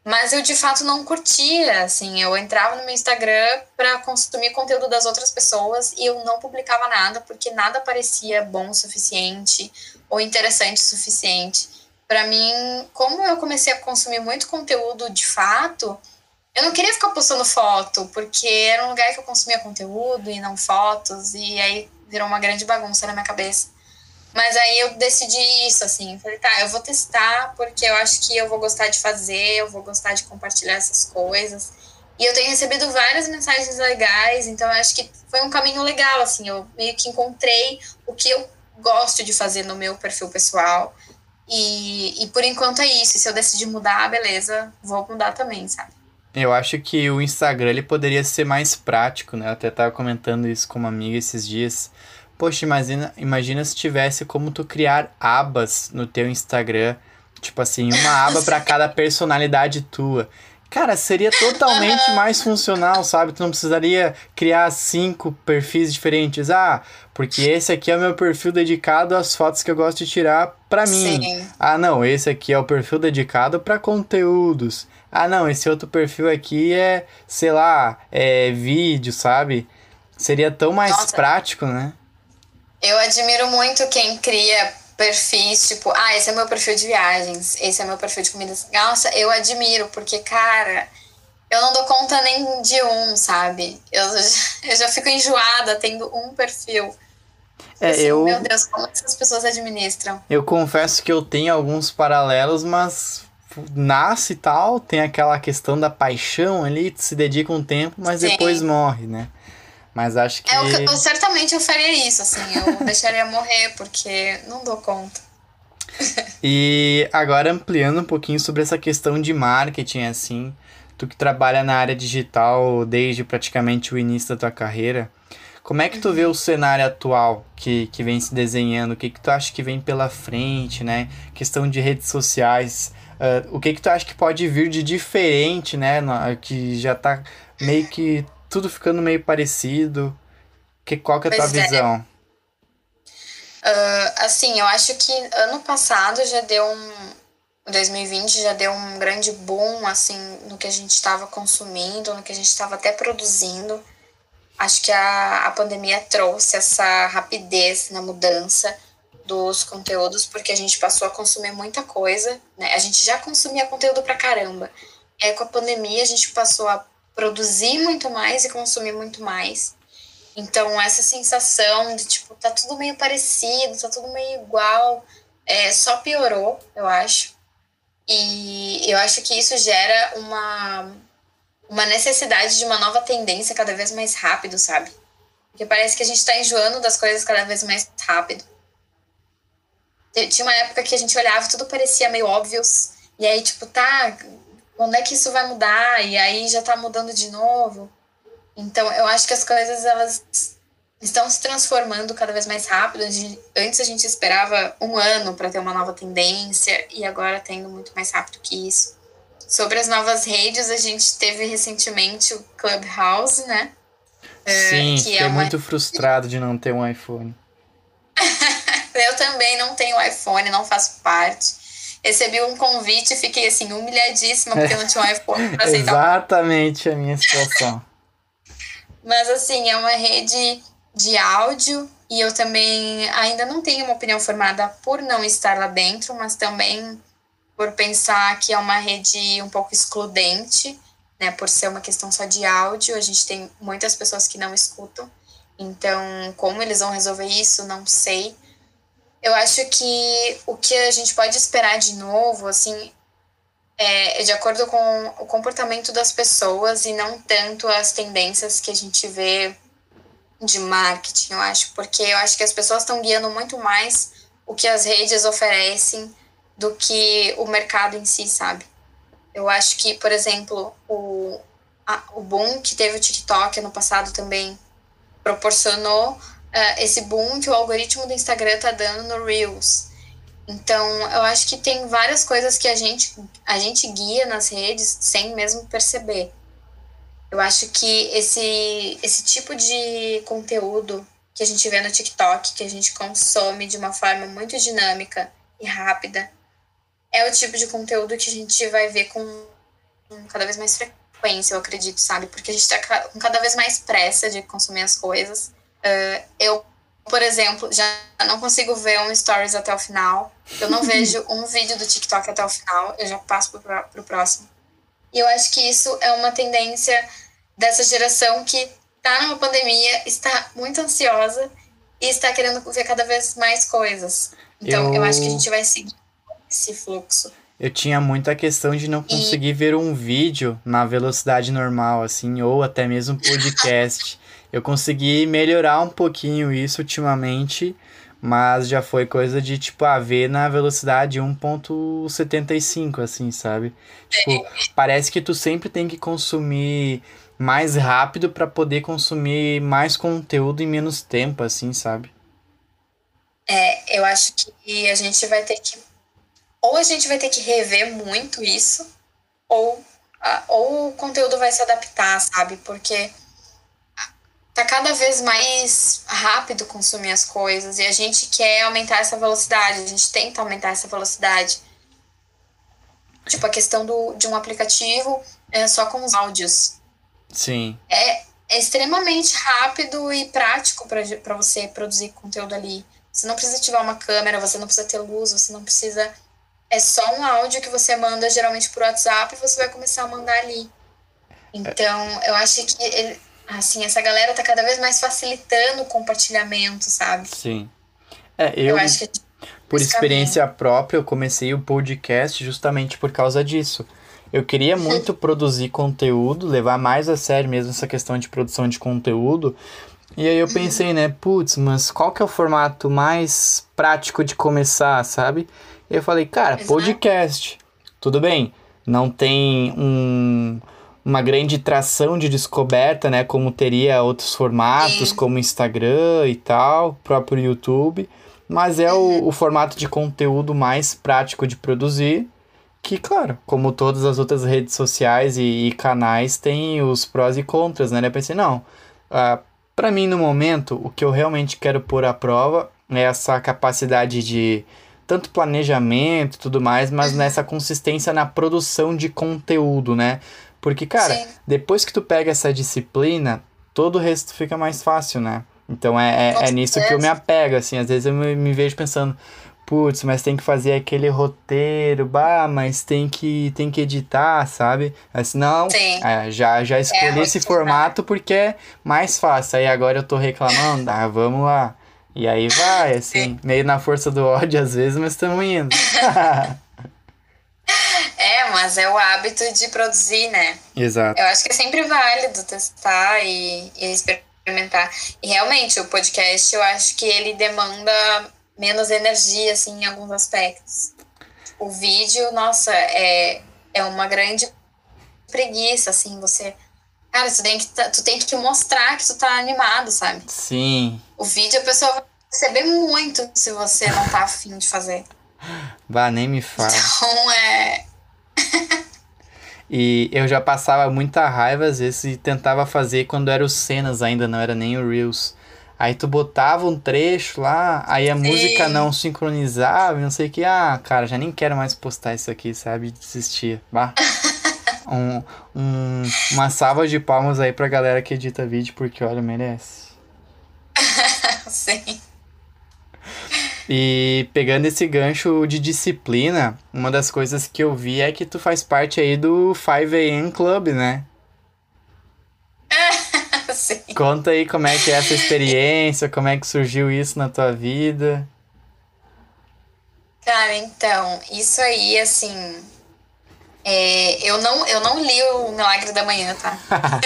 Mas eu de fato não curtia, assim, eu entrava no meu Instagram para consumir conteúdo das outras pessoas e eu não publicava nada porque nada parecia bom o suficiente ou interessante o suficiente para mim, como eu comecei a consumir muito conteúdo de fato, eu não queria ficar postando foto, porque era um lugar que eu consumia conteúdo e não fotos, e aí virou uma grande bagunça na minha cabeça. Mas aí eu decidi isso, assim, falei, tá, eu vou testar, porque eu acho que eu vou gostar de fazer, eu vou gostar de compartilhar essas coisas. E eu tenho recebido várias mensagens legais, então eu acho que foi um caminho legal, assim, eu meio que encontrei o que eu gosto de fazer no meu perfil pessoal. E, e por enquanto é isso. E se eu decidir mudar, beleza, vou mudar também, sabe? Eu acho que o Instagram ele poderia ser mais prático, né? Eu até tava comentando isso com uma amiga esses dias. Poxa, imagina, imagina se tivesse como tu criar abas no teu Instagram. Tipo assim, uma aba para cada personalidade tua. Cara, seria totalmente mais funcional, sabe? Tu não precisaria criar cinco perfis diferentes. Ah, porque esse aqui é o meu perfil dedicado às fotos que eu gosto de tirar para mim. Sim. Ah, não, esse aqui é o perfil dedicado para conteúdos. Ah, não, esse outro perfil aqui é, sei lá, é vídeo, sabe? Seria tão mais Nossa. prático, né? Eu admiro muito quem cria perfis, tipo, ah, esse é meu perfil de viagens, esse é meu perfil de comidas. Nossa, eu admiro, porque, cara, eu não dou conta nem de um, sabe? Eu, <laughs> eu já fico enjoada tendo um perfil. É, assim, eu... Meu Deus, como essas pessoas administram? Eu confesso que eu tenho alguns paralelos, mas nasce e tal, tem aquela questão da paixão ali, se dedica um tempo, mas Sim. depois morre, né? Mas acho que. É, eu, eu, certamente eu faria isso, assim, eu <laughs> deixaria morrer, porque não dou conta. e agora ampliando um pouquinho sobre essa questão de marketing, assim, tu que trabalha na área digital desde praticamente o início da tua carreira, como é que tu vê o cenário atual que, que vem se desenhando? O que, que tu acha que vem pela frente, né? Questão de redes sociais. Uh, o que, que tu acha que pode vir de diferente, né? Que já tá meio que tudo ficando meio parecido. Que, qual que é a pois tua é. visão? Uh, assim, eu acho que ano passado já deu um. 2020 já deu um grande boom, assim, no que a gente estava consumindo, no que a gente estava até produzindo. Acho que a, a pandemia trouxe essa rapidez na mudança dos conteúdos, porque a gente passou a consumir muita coisa, né? A gente já consumia conteúdo pra caramba. Aí, com a pandemia, a gente passou a produzir muito mais e consumir muito mais. Então, essa sensação de, tipo, tá tudo meio parecido, tá tudo meio igual, é, só piorou, eu acho. E eu acho que isso gera uma, uma necessidade de uma nova tendência cada vez mais rápido, sabe? Porque parece que a gente tá enjoando das coisas cada vez mais rápido. Tinha uma época que a gente olhava e tudo parecia meio óbvio. E aí, tipo, tá, quando é que isso vai mudar? E aí já tá mudando de novo. Então, eu acho que as coisas, elas estão se transformando cada vez mais rápido. Antes a gente esperava um ano para ter uma nova tendência e agora tendo muito mais rápido que isso. Sobre as novas redes, a gente teve recentemente o Clubhouse, né? É, Sim, que fiquei é uma... muito frustrado de não ter um iPhone. <laughs> Eu também não tenho iPhone, não faço parte. Recebi um convite e fiquei assim, humilhadíssima porque eu não tinha um iPhone aceitar. Exatamente a minha situação. Mas assim, é uma rede de áudio e eu também ainda não tenho uma opinião formada por não estar lá dentro, mas também por pensar que é uma rede um pouco excludente, né, por ser uma questão só de áudio, a gente tem muitas pessoas que não escutam. Então, como eles vão resolver isso, não sei. Eu acho que o que a gente pode esperar de novo, assim, é de acordo com o comportamento das pessoas e não tanto as tendências que a gente vê de marketing, eu acho, porque eu acho que as pessoas estão guiando muito mais o que as redes oferecem do que o mercado em si, sabe? Eu acho que, por exemplo, o, a, o boom que teve o TikTok ano passado também proporcionou uh, esse boom que o algoritmo do Instagram tá dando no Reels. Então, eu acho que tem várias coisas que a gente, a gente guia nas redes sem mesmo perceber. Eu acho que esse, esse tipo de conteúdo que a gente vê no TikTok, que a gente consome de uma forma muito dinâmica e rápida, é o tipo de conteúdo que a gente vai ver com, cada vez mais frequência, eu acredito, sabe? Porque a gente tá com cada vez mais pressa de consumir as coisas. Uh, eu, por exemplo, já não consigo ver um stories até o final. Eu não <laughs> vejo um vídeo do TikTok até o final, eu já passo pro, pro próximo. E eu acho que isso é uma tendência dessa geração que tá numa pandemia, está muito ansiosa e está querendo ver cada vez mais coisas. Então, eu, eu acho que a gente vai seguir esse fluxo. Eu tinha muita questão de não conseguir e... ver um vídeo na velocidade normal, assim, ou até mesmo podcast. <laughs> eu consegui melhorar um pouquinho isso ultimamente, mas já foi coisa de, tipo, a ah, ver na velocidade 1.75, assim, sabe? Tipo, parece que tu sempre tem que consumir mais rápido para poder consumir mais conteúdo em menos tempo, assim, sabe? É, eu acho que a gente vai ter que ou a gente vai ter que rever muito isso, ou, ou o conteúdo vai se adaptar, sabe? Porque tá cada vez mais rápido consumir as coisas e a gente quer aumentar essa velocidade, a gente tenta aumentar essa velocidade. Tipo, a questão do, de um aplicativo é só com os áudios. Sim. É, é extremamente rápido e prático para você produzir conteúdo ali. Você não precisa ativar uma câmera, você não precisa ter luz, você não precisa é só um áudio que você manda geralmente por WhatsApp e você vai começar a mandar ali. Então, eu acho que ele, assim, essa galera tá cada vez mais facilitando o compartilhamento, sabe? Sim. É, eu, eu acho que por experiência caminho. própria, eu comecei o podcast justamente por causa disso. Eu queria muito produzir conteúdo, levar mais a sério mesmo essa questão de produção de conteúdo. E aí eu pensei, né, putz, mas qual que é o formato mais prático de começar, sabe? Eu falei, cara, podcast. Tudo bem, não tem um, uma grande tração de descoberta, né? Como teria outros formatos, Sim. como Instagram e tal, próprio YouTube. Mas é uhum. o, o formato de conteúdo mais prático de produzir. Que, claro, como todas as outras redes sociais e, e canais, tem os prós e contras, né? Eu pensei, não, uh, para mim, no momento, o que eu realmente quero pôr à prova é essa capacidade de tanto planejamento e tudo mais, mas uhum. nessa consistência na produção de conteúdo, né? Porque, cara, Sim. depois que tu pega essa disciplina, todo o resto fica mais fácil, né? Então é, é, é nisso que eu me apego, assim. Às vezes eu me, me vejo pensando, putz, mas tem que fazer aquele roteiro, bah, mas tem que, tem que editar, sabe? Assim, não, é, já, já escolhi é, esse formato porque é mais fácil. Aí agora eu tô reclamando, ah, vamos lá. E aí vai, assim, Sim. meio na força do ódio às vezes, mas estamos indo. <laughs> é, mas é o hábito de produzir, né? Exato. Eu acho que é sempre válido testar e, e experimentar. E realmente, o podcast, eu acho que ele demanda menos energia, assim, em alguns aspectos. O vídeo, nossa, é, é uma grande preguiça, assim, você... Cara, tu tem, que, tu tem que mostrar que tu tá animado, sabe? Sim. O vídeo a pessoa vai perceber muito se você não tá afim de fazer. Bah, nem me fala. Então, é... e eu já passava muita raiva às vezes e tentava fazer quando eram os cenas ainda, não era nem o Reels. Aí tu botava um trecho lá, aí a Sim. música não sincronizava, não sei o que. Ah, cara, já nem quero mais postar isso aqui, sabe? Desistir. Bah. <laughs> um, um, uma salva de palmas aí pra galera que edita vídeo, porque olha, merece. <laughs> Sim. E pegando esse gancho de disciplina, uma das coisas que eu vi é que tu faz parte aí do 5am Club, né? <laughs> Sim. Conta aí como é que é essa experiência, como é que surgiu isso na tua vida. Cara, então, isso aí, assim. É, eu, não, eu não li o Milagre da Manhã, tá?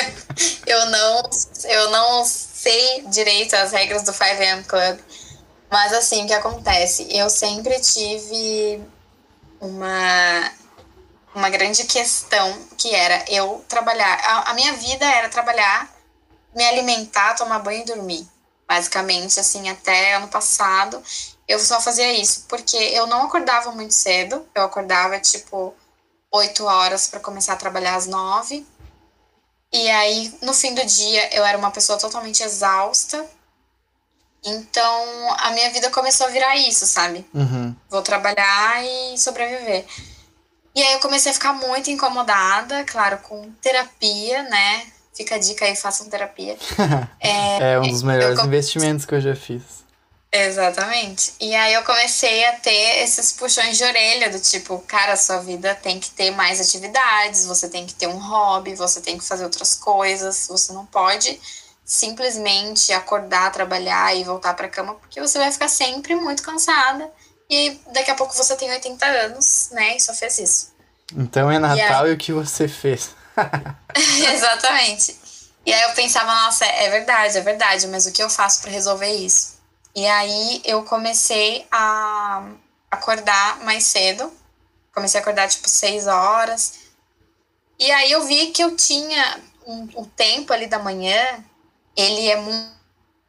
<laughs> eu, não, eu não sei direito as regras do 5am Club. Mas, assim, o que acontece? Eu sempre tive uma, uma grande questão que era eu trabalhar. A, a minha vida era trabalhar me alimentar, tomar banho e dormir. Basicamente, assim, até ano passado, eu só fazia isso, porque eu não acordava muito cedo, eu acordava tipo 8 horas para começar a trabalhar às 9. E aí, no fim do dia, eu era uma pessoa totalmente exausta. Então, a minha vida começou a virar isso, sabe? Uhum. Vou trabalhar e sobreviver. E aí eu comecei a ficar muito incomodada, claro, com terapia, né? Fica a dica aí, façam terapia. <laughs> é, é um dos melhores investimentos que eu já fiz. Exatamente. E aí eu comecei a ter esses puxões de orelha do tipo, cara, sua vida tem que ter mais atividades, você tem que ter um hobby, você tem que fazer outras coisas, você não pode simplesmente acordar, trabalhar e voltar para cama, porque você vai ficar sempre muito cansada e daqui a pouco você tem 80 anos, né, e só fez isso. Então é Natal e, aí... e o que você fez? <laughs> <laughs> Exatamente. E aí eu pensava, nossa, é verdade, é verdade, mas o que eu faço para resolver isso? E aí eu comecei a acordar mais cedo. Comecei a acordar tipo seis horas. E aí eu vi que eu tinha um, um tempo ali da manhã, ele é mu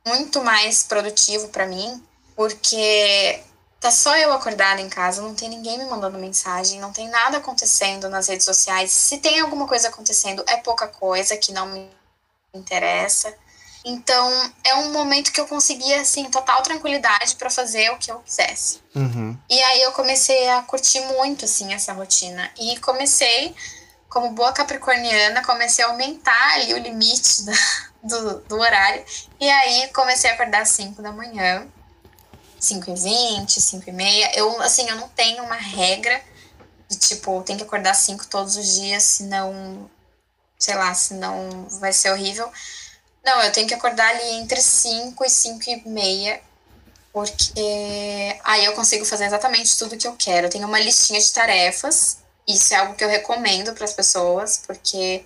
muito mais produtivo para mim, porque Tá só eu acordada em casa, não tem ninguém me mandando mensagem, não tem nada acontecendo nas redes sociais. Se tem alguma coisa acontecendo, é pouca coisa que não me interessa. Então, é um momento que eu conseguia, assim, total tranquilidade para fazer o que eu quisesse. Uhum. E aí eu comecei a curtir muito, assim, essa rotina. E comecei, como boa capricorniana, comecei a aumentar ali o limite <laughs> do, do horário. E aí comecei a acordar às 5 da manhã 5 e 20, 5 e meia. Eu, assim, eu não tenho uma regra de, tipo, tem que acordar 5 todos os dias, senão, sei lá, senão vai ser horrível. Não, eu tenho que acordar ali entre 5 e 5 e meia, porque aí eu consigo fazer exatamente tudo que eu quero. Eu tenho uma listinha de tarefas, isso é algo que eu recomendo para as pessoas, porque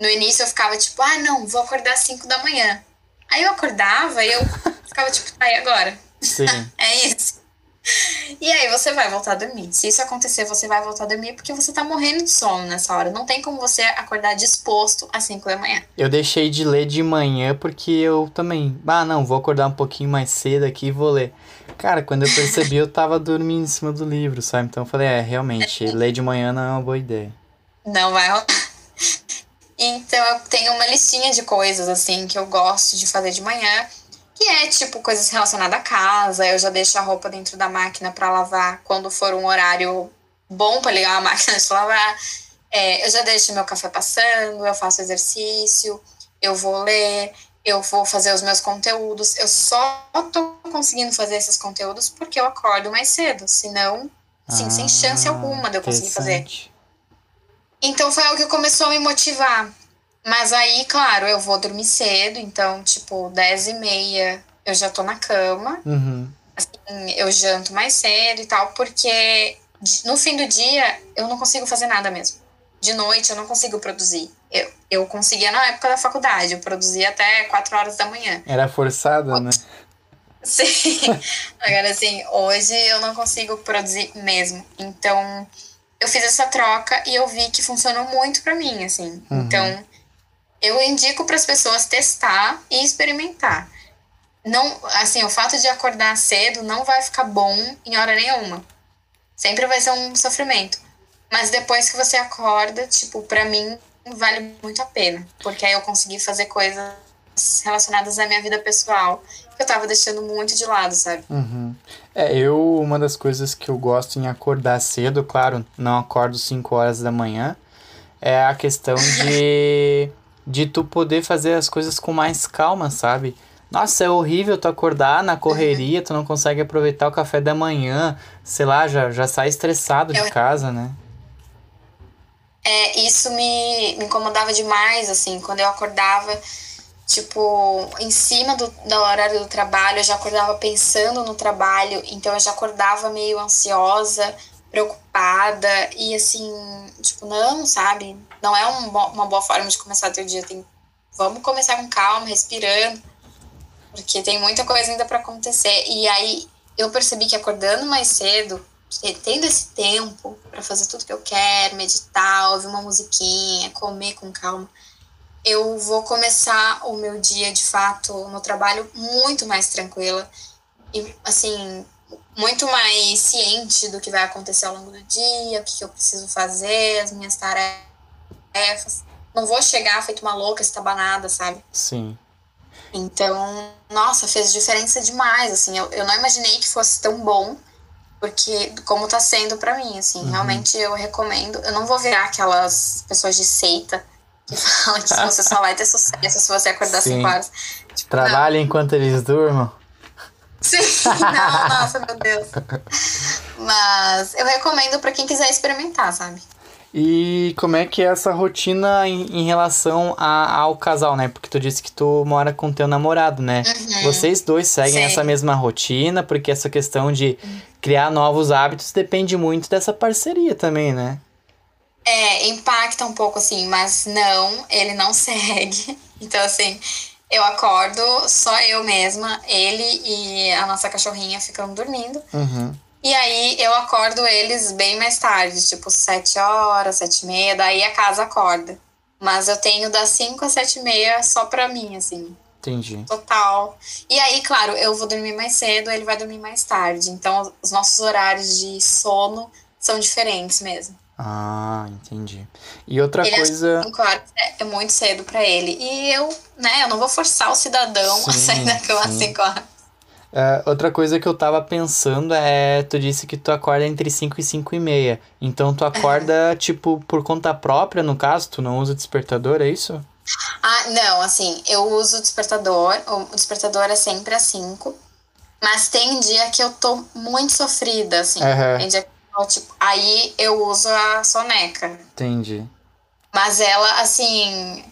no início eu ficava tipo, ah, não, vou acordar às 5 da manhã. Aí eu acordava e eu <laughs> ficava tipo, tá, e agora? Sim. <laughs> é isso. E aí você vai voltar a dormir. Se isso acontecer, você vai voltar a dormir porque você tá morrendo de sono nessa hora. Não tem como você acordar disposto às 5 da manhã. Eu deixei de ler de manhã porque eu também. Ah, não, vou acordar um pouquinho mais cedo aqui e vou ler. Cara, quando eu percebi, eu tava dormindo em cima do livro, sabe? Então eu falei, é, realmente, ler de manhã não é uma boa ideia. Não vai rolar. Então eu tenho uma listinha de coisas, assim, que eu gosto de fazer de manhã que é tipo coisas relacionadas à casa. Eu já deixo a roupa dentro da máquina para lavar quando for um horário bom para ligar a <laughs> máquina de lavar. É, eu já deixo meu café passando, eu faço exercício, eu vou ler, eu vou fazer os meus conteúdos. Eu só tô conseguindo fazer esses conteúdos porque eu acordo mais cedo, senão, sim, ah, sem chance alguma de eu conseguir fazer. Então foi algo que começou a me motivar. Mas aí, claro, eu vou dormir cedo, então, tipo, 10 e meia eu já tô na cama. Uhum. Assim, eu janto mais cedo e tal, porque no fim do dia eu não consigo fazer nada mesmo. De noite eu não consigo produzir. Eu, eu conseguia na época da faculdade, eu produzia até 4 horas da manhã. Era forçada, né? Sim. <laughs> Agora, assim, hoje eu não consigo produzir mesmo. Então, eu fiz essa troca e eu vi que funcionou muito para mim, assim. Uhum. Então, eu indico para as pessoas testar e experimentar. Não, assim, o fato de acordar cedo não vai ficar bom em hora nenhuma. Sempre vai ser um sofrimento. Mas depois que você acorda, tipo, para mim vale muito a pena, porque aí eu consegui fazer coisas relacionadas à minha vida pessoal que eu tava deixando muito de lado, sabe? Uhum. É, eu, uma das coisas que eu gosto em acordar cedo, claro, não acordo 5 horas da manhã, é a questão <laughs> de, de tu poder fazer as coisas com mais calma, sabe? Nossa, é horrível tu acordar na correria, uhum. tu não consegue aproveitar o café da manhã, sei lá, já, já sai estressado de casa, né? É, isso me, me incomodava demais, assim, quando eu acordava, tipo, em cima do, do horário do trabalho, eu já acordava pensando no trabalho, então eu já acordava meio ansiosa, preocupada, e assim, tipo, não, sabe? Não é um, uma boa forma de começar o teu dia, tem, vamos começar com calma, respirando, porque tem muita coisa ainda para acontecer. E aí eu percebi que acordando mais cedo, tendo esse tempo para fazer tudo que eu quero, meditar, ouvir uma musiquinha, comer com calma, eu vou começar o meu dia de fato no trabalho muito mais tranquila e assim muito mais ciente do que vai acontecer ao longo do dia, o que, eu preciso fazer, as minhas tarefas. Não vou chegar feito uma louca, estabanada, sabe? Sim. Então, nossa, fez diferença demais, assim. Eu, eu não imaginei que fosse tão bom porque como tá sendo para mim, assim, uhum. realmente eu recomendo. Eu não vou virar aquelas pessoas de seita que <laughs> falam que você só vai ter sucesso se você acordar 5 horas. Tipo, Trabalha não. enquanto eles durmam. Sim, <laughs> não, nossa, meu Deus. Mas eu recomendo para quem quiser experimentar, sabe? E como é que é essa rotina em, em relação a, ao casal, né? Porque tu disse que tu mora com teu namorado, né? Uhum. Vocês dois seguem Sim. essa mesma rotina, porque essa questão de criar novos hábitos depende muito dessa parceria também, né? É, impacta um pouco assim, mas não, ele não <laughs> segue. Então, assim, eu acordo, só eu mesma, ele e a nossa cachorrinha ficam dormindo. Uhum. E aí eu acordo eles bem mais tarde, tipo sete horas, sete e meia, daí a casa acorda. Mas eu tenho das cinco às sete e meia só pra mim, assim. Entendi. Total. E aí, claro, eu vou dormir mais cedo, ele vai dormir mais tarde. Então, os nossos horários de sono são diferentes mesmo. Ah, entendi. E outra ele coisa. Horas é, é muito cedo para ele. E eu, né, eu não vou forçar o cidadão sim, a sair da cama às 5 horas. Uh, outra coisa que eu tava pensando é, tu disse que tu acorda entre 5 e 5 e meia. Então tu acorda, <laughs> tipo, por conta própria, no caso, tu não usa despertador, é isso? Ah, não, assim, eu uso o despertador, o despertador é sempre às 5, mas tem dia que eu tô muito sofrida, assim. Uhum. Tem dia que eu, tipo, aí eu uso a soneca. Entendi. Mas ela, assim,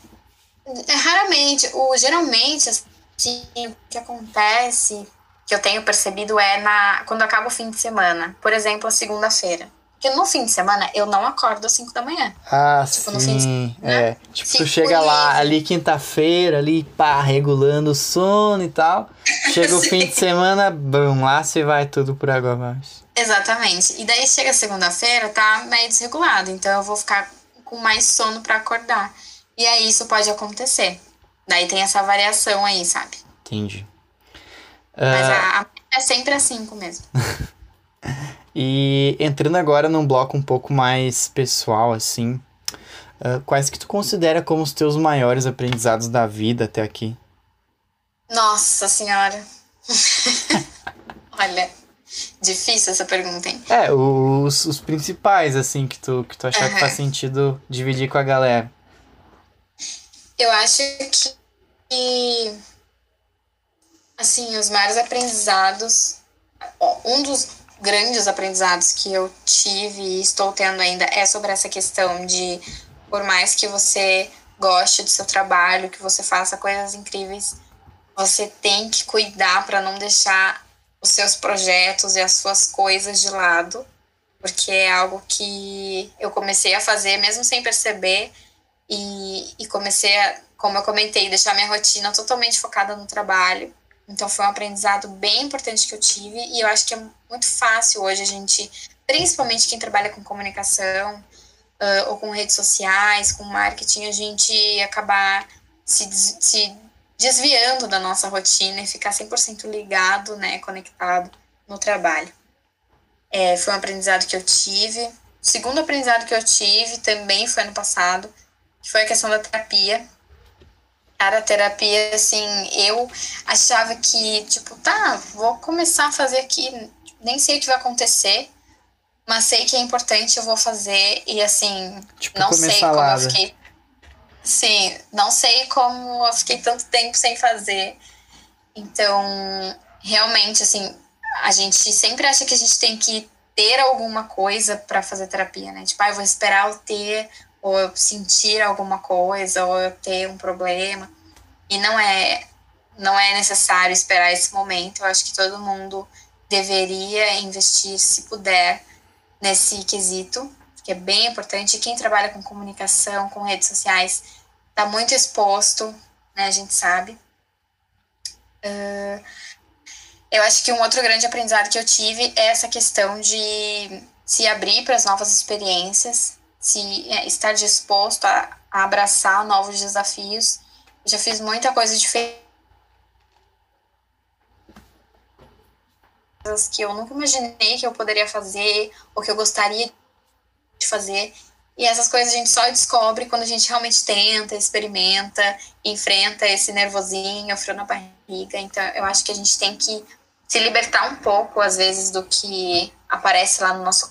raramente, o, geralmente, assim, o que acontece que eu tenho percebido é na quando acaba o fim de semana. Por exemplo, a segunda-feira. Porque no fim de semana eu não acordo às 5 da manhã. Ah, tipo, sim. De, é. Né? Tipo, Fico tu chega lá ali quinta-feira, ali, pá, regulando o sono e tal. Chega o <laughs> fim de semana, bum, lá você vai tudo por água abaixo. Exatamente. E daí chega segunda-feira, tá meio desregulado. Então eu vou ficar com mais sono para acordar. E aí isso pode acontecer. Daí tem essa variação aí, sabe? Entendi. Mas uh... a, a é sempre às 5 mesmo. <laughs> e entrando agora num bloco um pouco mais pessoal, assim, uh, quais que tu considera como os teus maiores aprendizados da vida até aqui? Nossa senhora! <laughs> Olha, difícil essa pergunta, hein? É, os, os principais, assim, que tu, que tu achar uhum. que faz sentido dividir com a galera. Eu acho que que, assim, os maiores aprendizados, um dos grandes aprendizados que eu tive e estou tendo ainda é sobre essa questão de, por mais que você goste do seu trabalho, que você faça coisas incríveis, você tem que cuidar para não deixar os seus projetos e as suas coisas de lado, porque é algo que eu comecei a fazer mesmo sem perceber e, e comecei a, como eu comentei, deixar minha rotina totalmente focada no trabalho. Então foi um aprendizado bem importante que eu tive e eu acho que é muito fácil hoje a gente, principalmente quem trabalha com comunicação uh, ou com redes sociais, com marketing, a gente acabar se, se desviando da nossa rotina e ficar 100% ligado, né, conectado no trabalho. É, foi um aprendizado que eu tive. O segundo aprendizado que eu tive também foi ano passado, que foi a questão da terapia. Cara, a terapia, assim, eu achava que, tipo, tá, vou começar a fazer aqui, nem sei o que vai acontecer, mas sei que é importante, eu vou fazer, e assim, tipo, não sei como eu fiquei Sim, não sei como eu fiquei tanto tempo sem fazer. Então, realmente, assim, a gente sempre acha que a gente tem que ter alguma coisa para fazer terapia, né? Tipo, ah, eu vou esperar eu ter, ou eu sentir alguma coisa, ou eu ter um problema. E não é, não é necessário esperar esse momento. Eu acho que todo mundo deveria investir, se puder, nesse quesito que é bem importante. Quem trabalha com comunicação, com redes sociais, está muito exposto, né? A gente sabe. Uh, eu acho que um outro grande aprendizado que eu tive é essa questão de se abrir para as novas experiências, se é, estar disposto a, a abraçar novos desafios. Já fiz muita coisa diferente que eu nunca imaginei que eu poderia fazer ou que eu gostaria de fazer. E essas coisas a gente só descobre quando a gente realmente tenta, experimenta, enfrenta esse nervosinho, frio na barriga. Então, eu acho que a gente tem que se libertar um pouco, às vezes, do que aparece lá no nosso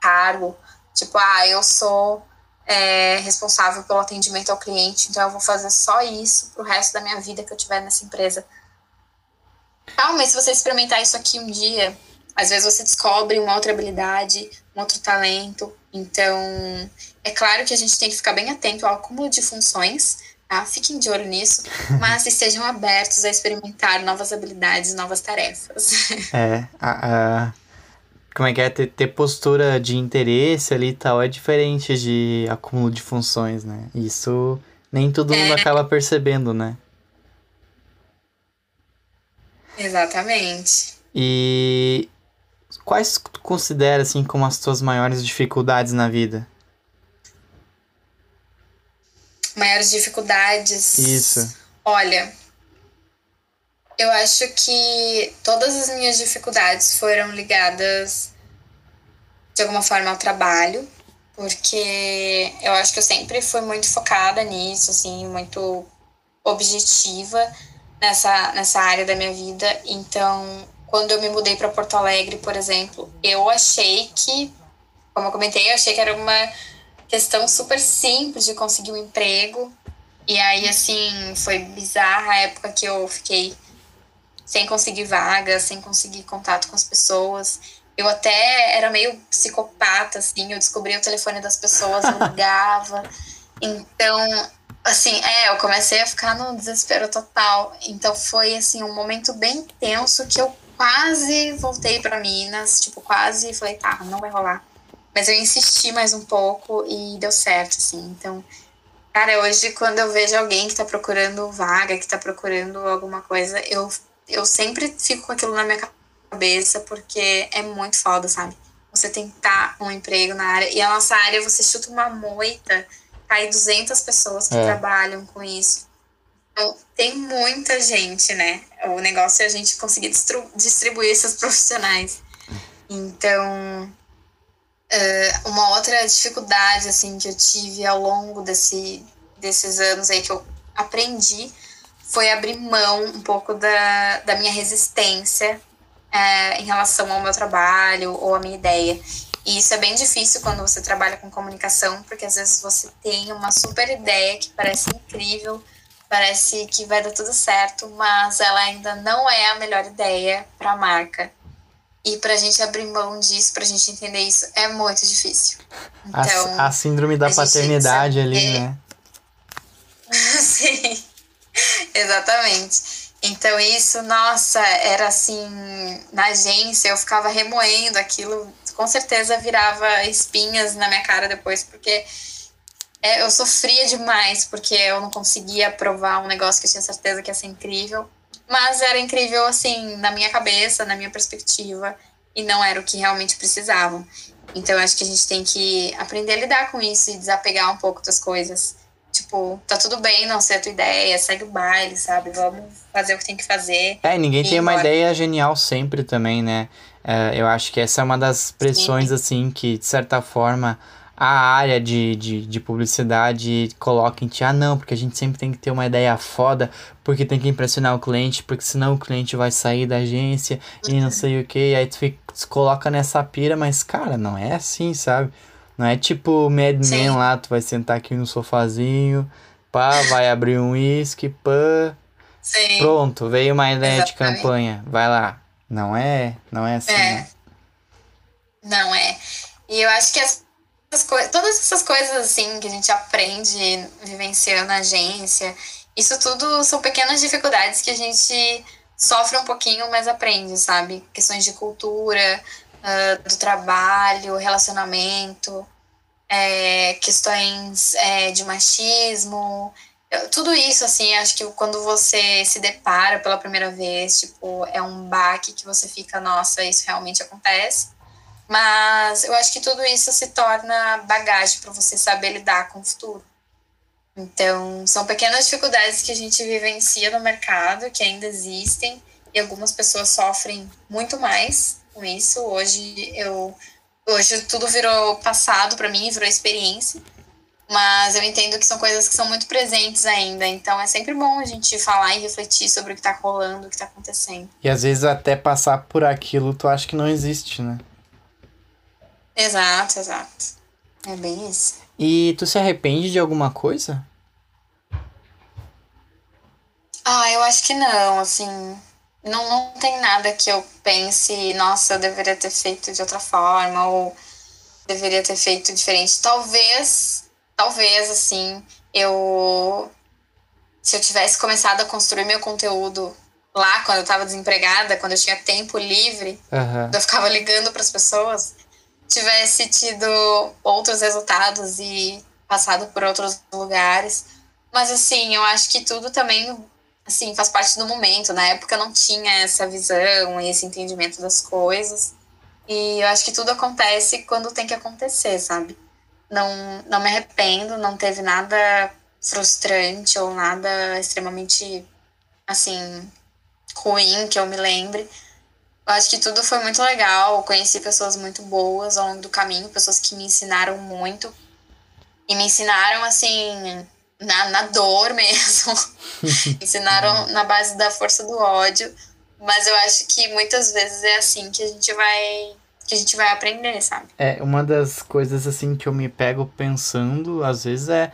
cargo. Tipo, ah, eu sou é, responsável pelo atendimento ao cliente, então eu vou fazer só isso pro resto da minha vida que eu tiver nessa empresa. Mas se você experimentar isso aqui um dia, às vezes você descobre uma outra habilidade, um outro talento. Então, é claro que a gente tem que ficar bem atento ao acúmulo de funções, tá? Fiquem de olho nisso, <laughs> mas estejam abertos a experimentar novas habilidades, novas tarefas. É, a, a, como é que é? Ter, ter postura de interesse ali e tal é diferente de acúmulo de funções, né? Isso nem todo mundo é. acaba percebendo, né? Exatamente. E quais tu considera assim como as tuas maiores dificuldades na vida? Maiores dificuldades. Isso. Olha, eu acho que todas as minhas dificuldades foram ligadas de alguma forma ao trabalho, porque eu acho que eu sempre fui muito focada nisso, assim, muito objetiva nessa, nessa área da minha vida. Então, quando eu me mudei para Porto Alegre, por exemplo, eu achei que, como eu comentei, eu achei que era uma questão super simples de conseguir um emprego. E aí, assim, foi bizarra a época que eu fiquei sem conseguir vaga, sem conseguir contato com as pessoas. Eu até era meio psicopata, assim, eu descobri o telefone das pessoas, eu <laughs> ligava. Então, assim, é, eu comecei a ficar no desespero total. Então foi assim um momento bem tenso que eu quase voltei para Minas, tipo, quase falei, tá, não vai rolar. Mas eu insisti mais um pouco e deu certo, assim. Então, cara, hoje quando eu vejo alguém que tá procurando vaga, que tá procurando alguma coisa, eu, eu sempre fico com aquilo na minha cabeça, porque é muito foda, sabe? Você tentar um emprego na área. E a nossa área, você chuta uma moita, cai 200 pessoas que é. trabalham com isso. Então, tem muita gente, né? O negócio é a gente conseguir distribuir esses profissionais. Então, uma outra dificuldade, assim, que eu tive ao longo desse, desses anos aí que eu aprendi foi abrir mão um pouco da, da minha resistência uh, em relação ao meu trabalho ou à minha ideia. E isso é bem difícil quando você trabalha com comunicação, porque às vezes você tem uma super ideia que parece incrível, parece que vai dar tudo certo, mas ela ainda não é a melhor ideia para a marca. E para a gente abrir mão disso, para a gente entender isso, é muito difícil. Então, a, a síndrome da paternidade ali, né? <laughs> Sim, <laughs> exatamente. Então, isso, nossa, era assim, na agência eu ficava remoendo aquilo, com certeza virava espinhas na minha cara depois, porque é, eu sofria demais, porque eu não conseguia provar um negócio que eu tinha certeza que ia ser incrível. Mas era incrível, assim, na minha cabeça, na minha perspectiva, e não era o que realmente precisavam. Então, acho que a gente tem que aprender a lidar com isso e desapegar um pouco das coisas. Tipo, tá tudo bem não ser a tua ideia, segue o baile, sabe? Vamos fazer o que tem que fazer. É, ninguém tem uma ideia genial sempre também, né? É, eu acho que essa é uma das pressões, Sim. assim, que de certa forma a área de, de, de publicidade coloca em ti, ah não, porque a gente sempre tem que ter uma ideia foda, porque tem que impressionar o cliente, porque senão o cliente vai sair da agência e não sei o que, aí tu, fica, tu coloca nessa pira, mas cara, não é assim, sabe? Não é tipo Mad Men lá, tu vai sentar aqui no sofazinho, pá, vai abrir um uísque, pá. Sim. Pronto, veio uma ideia Exatamente. de campanha, vai lá. Não é, não é assim. É. Né? Não é. E eu acho que as essas todas essas coisas assim que a gente aprende vivenciando a agência, isso tudo são pequenas dificuldades que a gente sofre um pouquinho, mas aprende, sabe? Questões de cultura, uh, do trabalho, relacionamento, é, questões é, de machismo, tudo isso, assim, acho que quando você se depara pela primeira vez, tipo, é um baque que você fica, nossa, isso realmente acontece. Mas eu acho que tudo isso se torna bagagem para você saber lidar com o futuro. Então, são pequenas dificuldades que a gente vivencia no mercado, que ainda existem, e algumas pessoas sofrem muito mais com isso. Hoje eu hoje tudo virou passado para mim, virou experiência. Mas eu entendo que são coisas que são muito presentes ainda. Então é sempre bom a gente falar e refletir sobre o que está rolando, o que está acontecendo. E às vezes até passar por aquilo tu acha que não existe, né? Exato, exato. É bem isso. E tu se arrepende de alguma coisa? Ah, eu acho que não, assim. Não, não tem nada que eu pense, nossa, eu deveria ter feito de outra forma, ou deveria ter feito diferente. Talvez, talvez, assim, eu. Se eu tivesse começado a construir meu conteúdo lá, quando eu tava desempregada, quando eu tinha tempo livre, uhum. eu ficava ligando para as pessoas, tivesse tido outros resultados e passado por outros lugares. Mas assim, eu acho que tudo também assim faz parte do momento. Na época eu não tinha essa visão e esse entendimento das coisas. E eu acho que tudo acontece quando tem que acontecer, sabe? Não, não me arrependo, não teve nada frustrante ou nada extremamente assim ruim que eu me lembre. Eu acho que tudo foi muito legal. Conheci pessoas muito boas ao longo do caminho, pessoas que me ensinaram muito. E me ensinaram, assim, na, na dor <laughs> mesmo. ensinaram na base da força do ódio. Mas eu acho que muitas vezes é assim que a gente vai que a gente vai aprender, sabe? É, uma das coisas assim que eu me pego pensando, às vezes é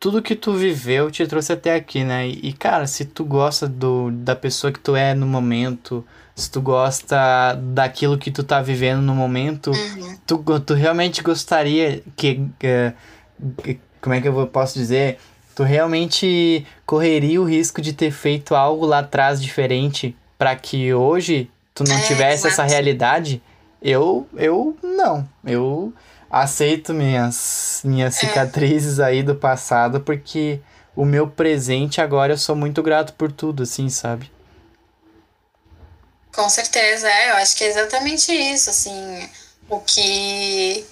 tudo que tu viveu te trouxe até aqui, né? E, cara, se tu gosta do, da pessoa que tu é no momento, se tu gosta daquilo que tu tá vivendo no momento, uhum. tu, tu realmente gostaria que. Uh, como é que eu posso dizer? Tu realmente correria o risco de ter feito algo lá atrás diferente para que hoje tu não é, tivesse essa realidade? Eu, eu não. Eu aceito minhas, minhas é. cicatrizes aí do passado porque o meu presente agora eu sou muito grato por tudo, assim, sabe? Com certeza, é. Eu acho que é exatamente isso, assim, o que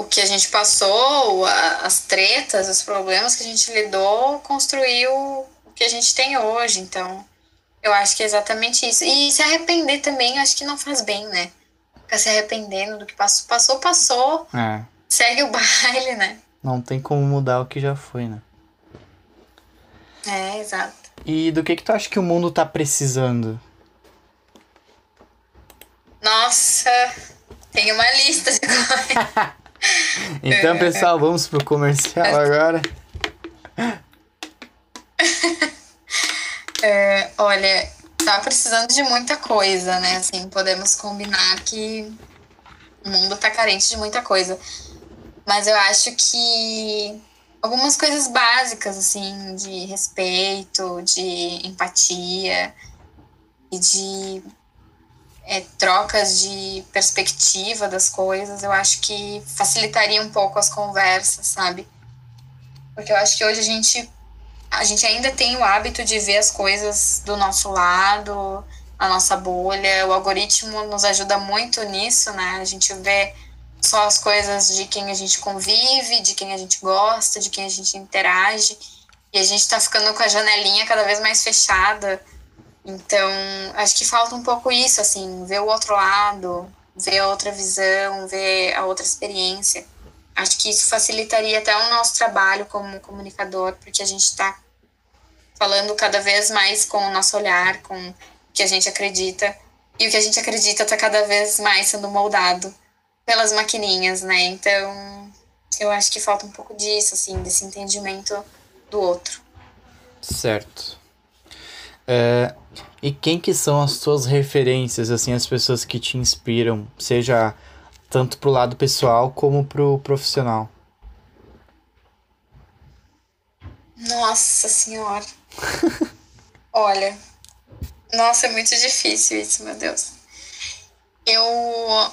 o que a gente passou, as tretas, os problemas que a gente lidou, construiu o que a gente tem hoje. Então, eu acho que é exatamente isso. E se arrepender também, acho que não faz bem, né? Ficar se arrependendo do que passou. Passou, passou. É. Segue o baile, né? Não tem como mudar o que já foi, né? É, exato. E do que que tu acha que o mundo tá precisando? Nossa, tem uma lista de coisas. <laughs> então, pessoal, vamos pro comercial agora. é, olha, tá precisando de muita coisa, né? Assim, podemos combinar que o mundo tá carente de muita coisa. Mas eu acho que algumas coisas básicas, assim, de respeito, de empatia e de é, trocas de perspectiva das coisas, eu acho que facilitaria um pouco as conversas, sabe? Porque eu acho que hoje a gente, a gente ainda tem o hábito de ver as coisas do nosso lado, a nossa bolha. O algoritmo nos ajuda muito nisso, né? A gente vê só as coisas de quem a gente convive, de quem a gente gosta, de quem a gente interage. E a gente tá ficando com a janelinha cada vez mais fechada. Então, acho que falta um pouco isso, assim, ver o outro lado, ver a outra visão, ver a outra experiência. Acho que isso facilitaria até o nosso trabalho como comunicador, porque a gente está falando cada vez mais com o nosso olhar, com o que a gente acredita. E o que a gente acredita está cada vez mais sendo moldado pelas maquininhas, né? Então, eu acho que falta um pouco disso, assim, desse entendimento do outro. Certo. É, e quem que são as suas referências, assim, as pessoas que te inspiram, seja tanto pro lado pessoal como pro profissional? Nossa senhora. <laughs> Olha, nossa, é muito difícil isso, meu Deus. Eu.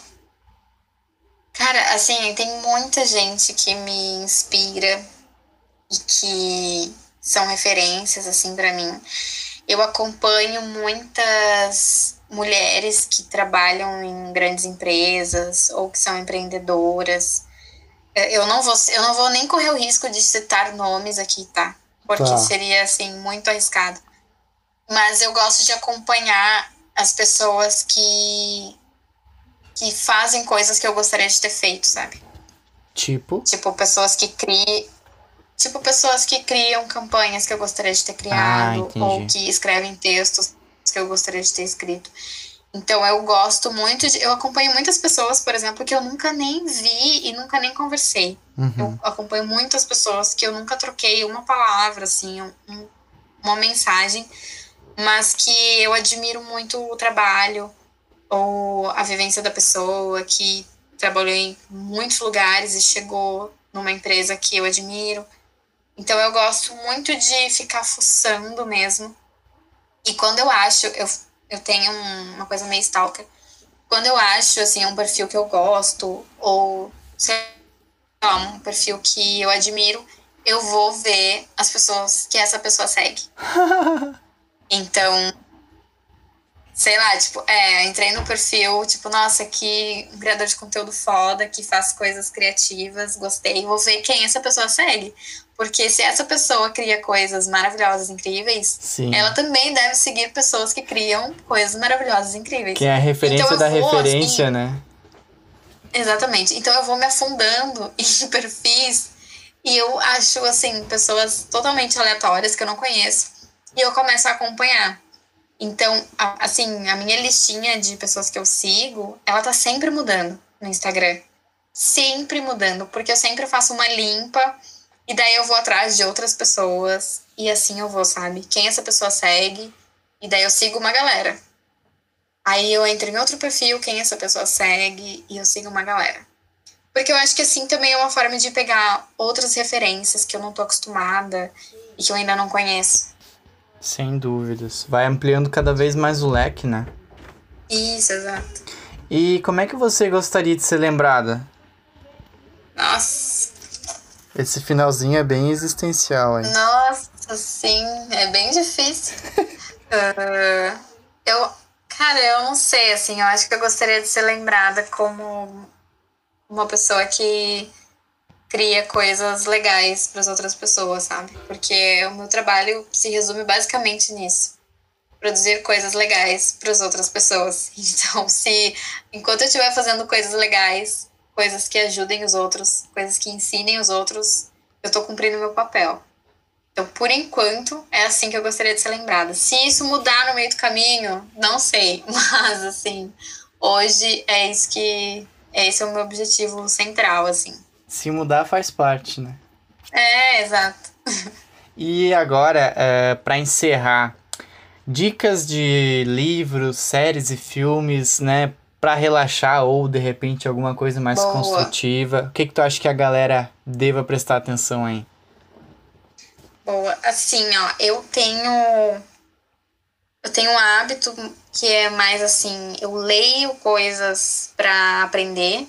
Cara, assim, tem muita gente que me inspira e que são referências, assim, para mim. Eu acompanho muitas mulheres que trabalham em grandes empresas ou que são empreendedoras. É, eu não vou, eu não vou nem correr o risco de citar nomes aqui, tá? Porque tá. seria assim muito arriscado. Mas eu gosto de acompanhar as pessoas que que fazem coisas que eu gostaria de ter feito, sabe? Tipo? Tipo pessoas que criam tipo pessoas que criam campanhas que eu gostaria de ter criado ah, ou que escrevem textos que eu gostaria de ter escrito. Então eu gosto muito de. Eu acompanho muitas pessoas, por exemplo, que eu nunca nem vi e nunca nem conversei. Uhum. Eu acompanho muitas pessoas que eu nunca troquei uma palavra, assim, um, uma mensagem, mas que eu admiro muito o trabalho ou a vivência da pessoa, que trabalhou em muitos lugares e chegou numa empresa que eu admiro. Então eu gosto muito de ficar fuçando mesmo e quando eu acho, eu, eu tenho um, uma coisa meio stalker. Quando eu acho, assim, um perfil que eu gosto, ou sei lá, um perfil que eu admiro, eu vou ver as pessoas que essa pessoa segue. <laughs> então, sei lá, tipo, é, entrei no perfil, tipo, nossa, que um criador de conteúdo foda, que faz coisas criativas, gostei, vou ver quem essa pessoa segue. Porque se essa pessoa cria coisas maravilhosas, incríveis, Sim. ela também deve seguir pessoas que criam coisas maravilhosas, incríveis. Que é a referência então, da vou, referência, assim, né? Exatamente. Então eu vou me afundando <laughs> em perfis e eu acho, assim, pessoas totalmente aleatórias que eu não conheço e eu começo a acompanhar. Então, assim, a minha listinha de pessoas que eu sigo, ela tá sempre mudando no Instagram. Sempre mudando, porque eu sempre faço uma limpa e daí eu vou atrás de outras pessoas e assim eu vou, sabe? Quem essa pessoa segue, e daí eu sigo uma galera. Aí eu entro em outro perfil, quem essa pessoa segue, e eu sigo uma galera. Porque eu acho que assim também é uma forma de pegar outras referências que eu não tô acostumada e que eu ainda não conheço. Sem dúvidas. Vai ampliando cada vez mais o leque, né? Isso, exato. E como é que você gostaria de ser lembrada? Nossa, esse finalzinho é bem existencial, hein? Nossa, sim, é bem difícil. uh, <laughs> eu, cara, eu não sei, assim, eu acho que eu gostaria de ser lembrada como uma pessoa que cria coisas legais para as outras pessoas, sabe? Porque o meu trabalho se resume basicamente nisso. Produzir coisas legais para as outras pessoas. <laughs> Então, se enquanto eu estiver fazendo coisas legais coisas que ajudem os outros, coisas que ensinem os outros, eu tô cumprindo meu papel. Então, por enquanto, é assim que eu gostaria de ser lembrada. Se isso mudar no meio do caminho, não sei, <laughs> mas assim, hoje é isso que é esse é o meu objetivo central, assim. Se mudar faz parte, né? É, exato. <laughs> E agora, uh, para encerrar, dicas de livros, séries e filmes, né, para relaxar ou de repente alguma coisa mais Boa. construtiva. O que que tu acha que a galera deva prestar atenção aí? Boa, assim, ó, eu tenho eu tenho um hábito que é mais assim, eu leio coisas para aprender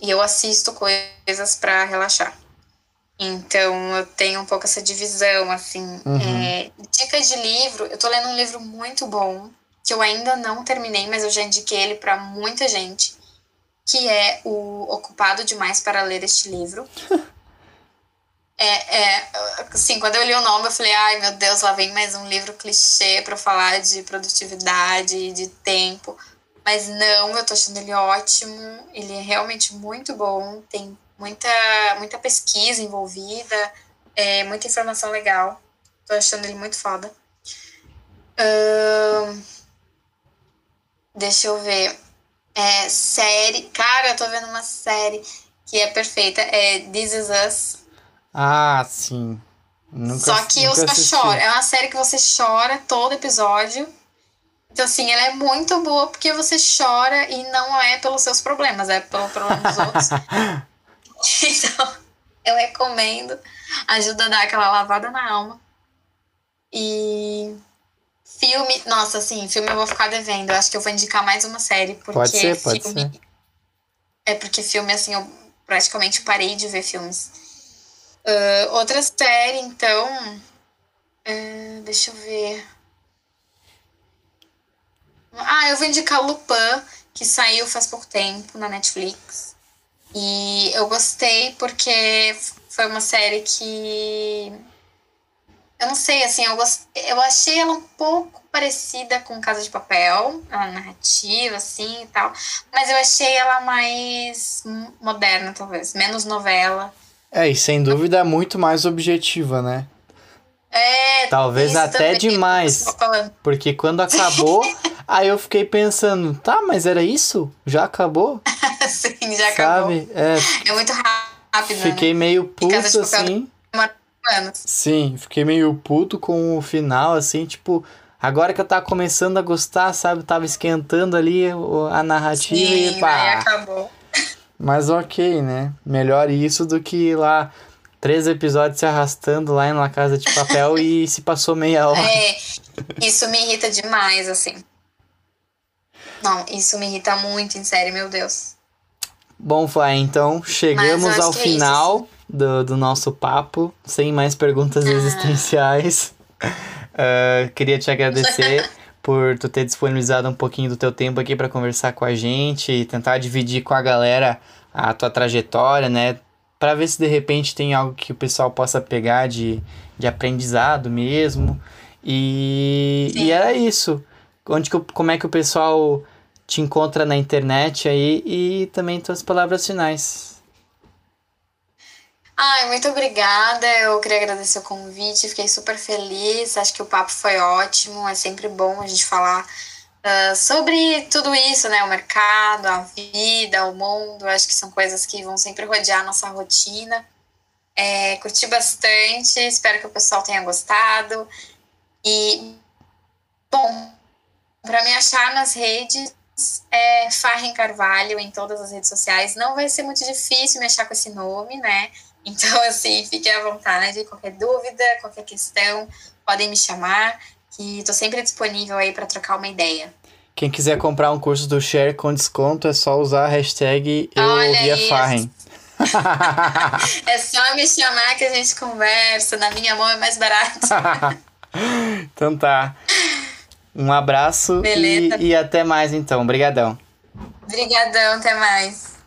e eu assisto coisas para relaxar. Então eu tenho um pouco essa divisão, assim. Uhum. É, dicas de livro, eu tô lendo um livro muito bom, que eu ainda não terminei, mas eu já indiquei ele para muita gente, que é o Ocupado Demais para Ler Este Livro. <laughs> é, é, assim, quando eu li o nome, eu falei, ai meu Deus, lá vem mais um livro clichê para falar de produtividade, de tempo. Mas não, eu tô achando ele ótimo, ele é realmente muito bom, tem muita, muita pesquisa envolvida, é, muita informação legal. Tô achando ele muito foda. Uh, deixa eu ver. É, série. Cara, eu tô vendo uma série que é perfeita. É This Is Us. Ah, sim. Nunca, só que eu só assisti. choro. É uma série que você chora todo episódio. Então, assim, ela é muito boa porque você chora e não é pelos seus problemas, é pelo problema dos outros. <laughs> Então, eu recomendo. Ajuda a dar aquela lavada na alma. E filme, nossa, assim, filme eu vou ficar devendo. Eu acho que eu vou indicar mais uma série. Porque pode ser, pode filme, ser. É porque filme, assim, eu praticamente parei de ver filmes. Uh, outra série, então. Uh, deixa eu ver. Ah, eu vou indicar Lupin, que saiu faz pouco tempo na Netflix. E eu gostei porque foi uma série que. Eu não sei, assim, eu, gost... eu achei ela um pouco parecida com Casa de Papel, a narrativa, assim e tal. Mas eu achei ela mais moderna, talvez, menos novela. É, e sem dúvida muito mais objetiva, né? É, Talvez até demais. Porque quando acabou, <laughs> aí eu fiquei pensando, tá, mas era isso? Já acabou? <laughs> Sim, já Sabe? acabou. É, é muito rápido. Fiquei né? meio puto assim. Sim, fiquei meio puto com o final, assim, tipo, agora que eu tava começando a gostar, sabe? Tava esquentando ali a narrativa Sim, e pá. Aí acabou. <laughs> Mas ok, né? Melhor isso do que lá três episódios se arrastando lá em uma casa de papel e <laughs> se passou meia hora. É, isso me irrita demais, assim. Não, isso me irrita muito, em série, meu Deus. Bom, Fly, então chegamos ao é final é do, do nosso papo, sem mais perguntas ah. existenciais. Uh, <laughs> queria te agradecer <laughs> por tu ter disponibilizado um pouquinho do teu tempo aqui para conversar com a gente e tentar dividir com a galera a tua trajetória, né? para ver se de repente tem algo que o pessoal possa pegar de, de aprendizado mesmo. E, e era isso. Onde que, como é que o pessoal te encontra na internet aí e também tuas palavras finais. Ai, muito obrigada. Eu queria agradecer o convite, fiquei super feliz. Acho que o papo foi ótimo. É sempre bom a gente falar uh, sobre tudo isso, né? O mercado, a vida, o mundo. Acho que são coisas que vão sempre rodear a nossa rotina. É, curti bastante, espero que o pessoal tenha gostado. E, bom, para me achar nas redes, é Farren Carvalho em todas as redes sociais. Não vai ser muito difícil me achar com esse nome, né? Então, <laughs> assim, fiquem à vontade. Qualquer dúvida, qualquer questão, podem me chamar, que estou sempre disponível aí para trocar uma ideia. Quem quiser comprar um curso do Share com desconto é só usar a hashtag eu ouvia Farren. <laughs> é só me chamar que a gente conversa. Na minha mão é mais barato. <laughs> então tá. Um abraço e, e até mais então. Obrigadão. Obrigadão, até mais.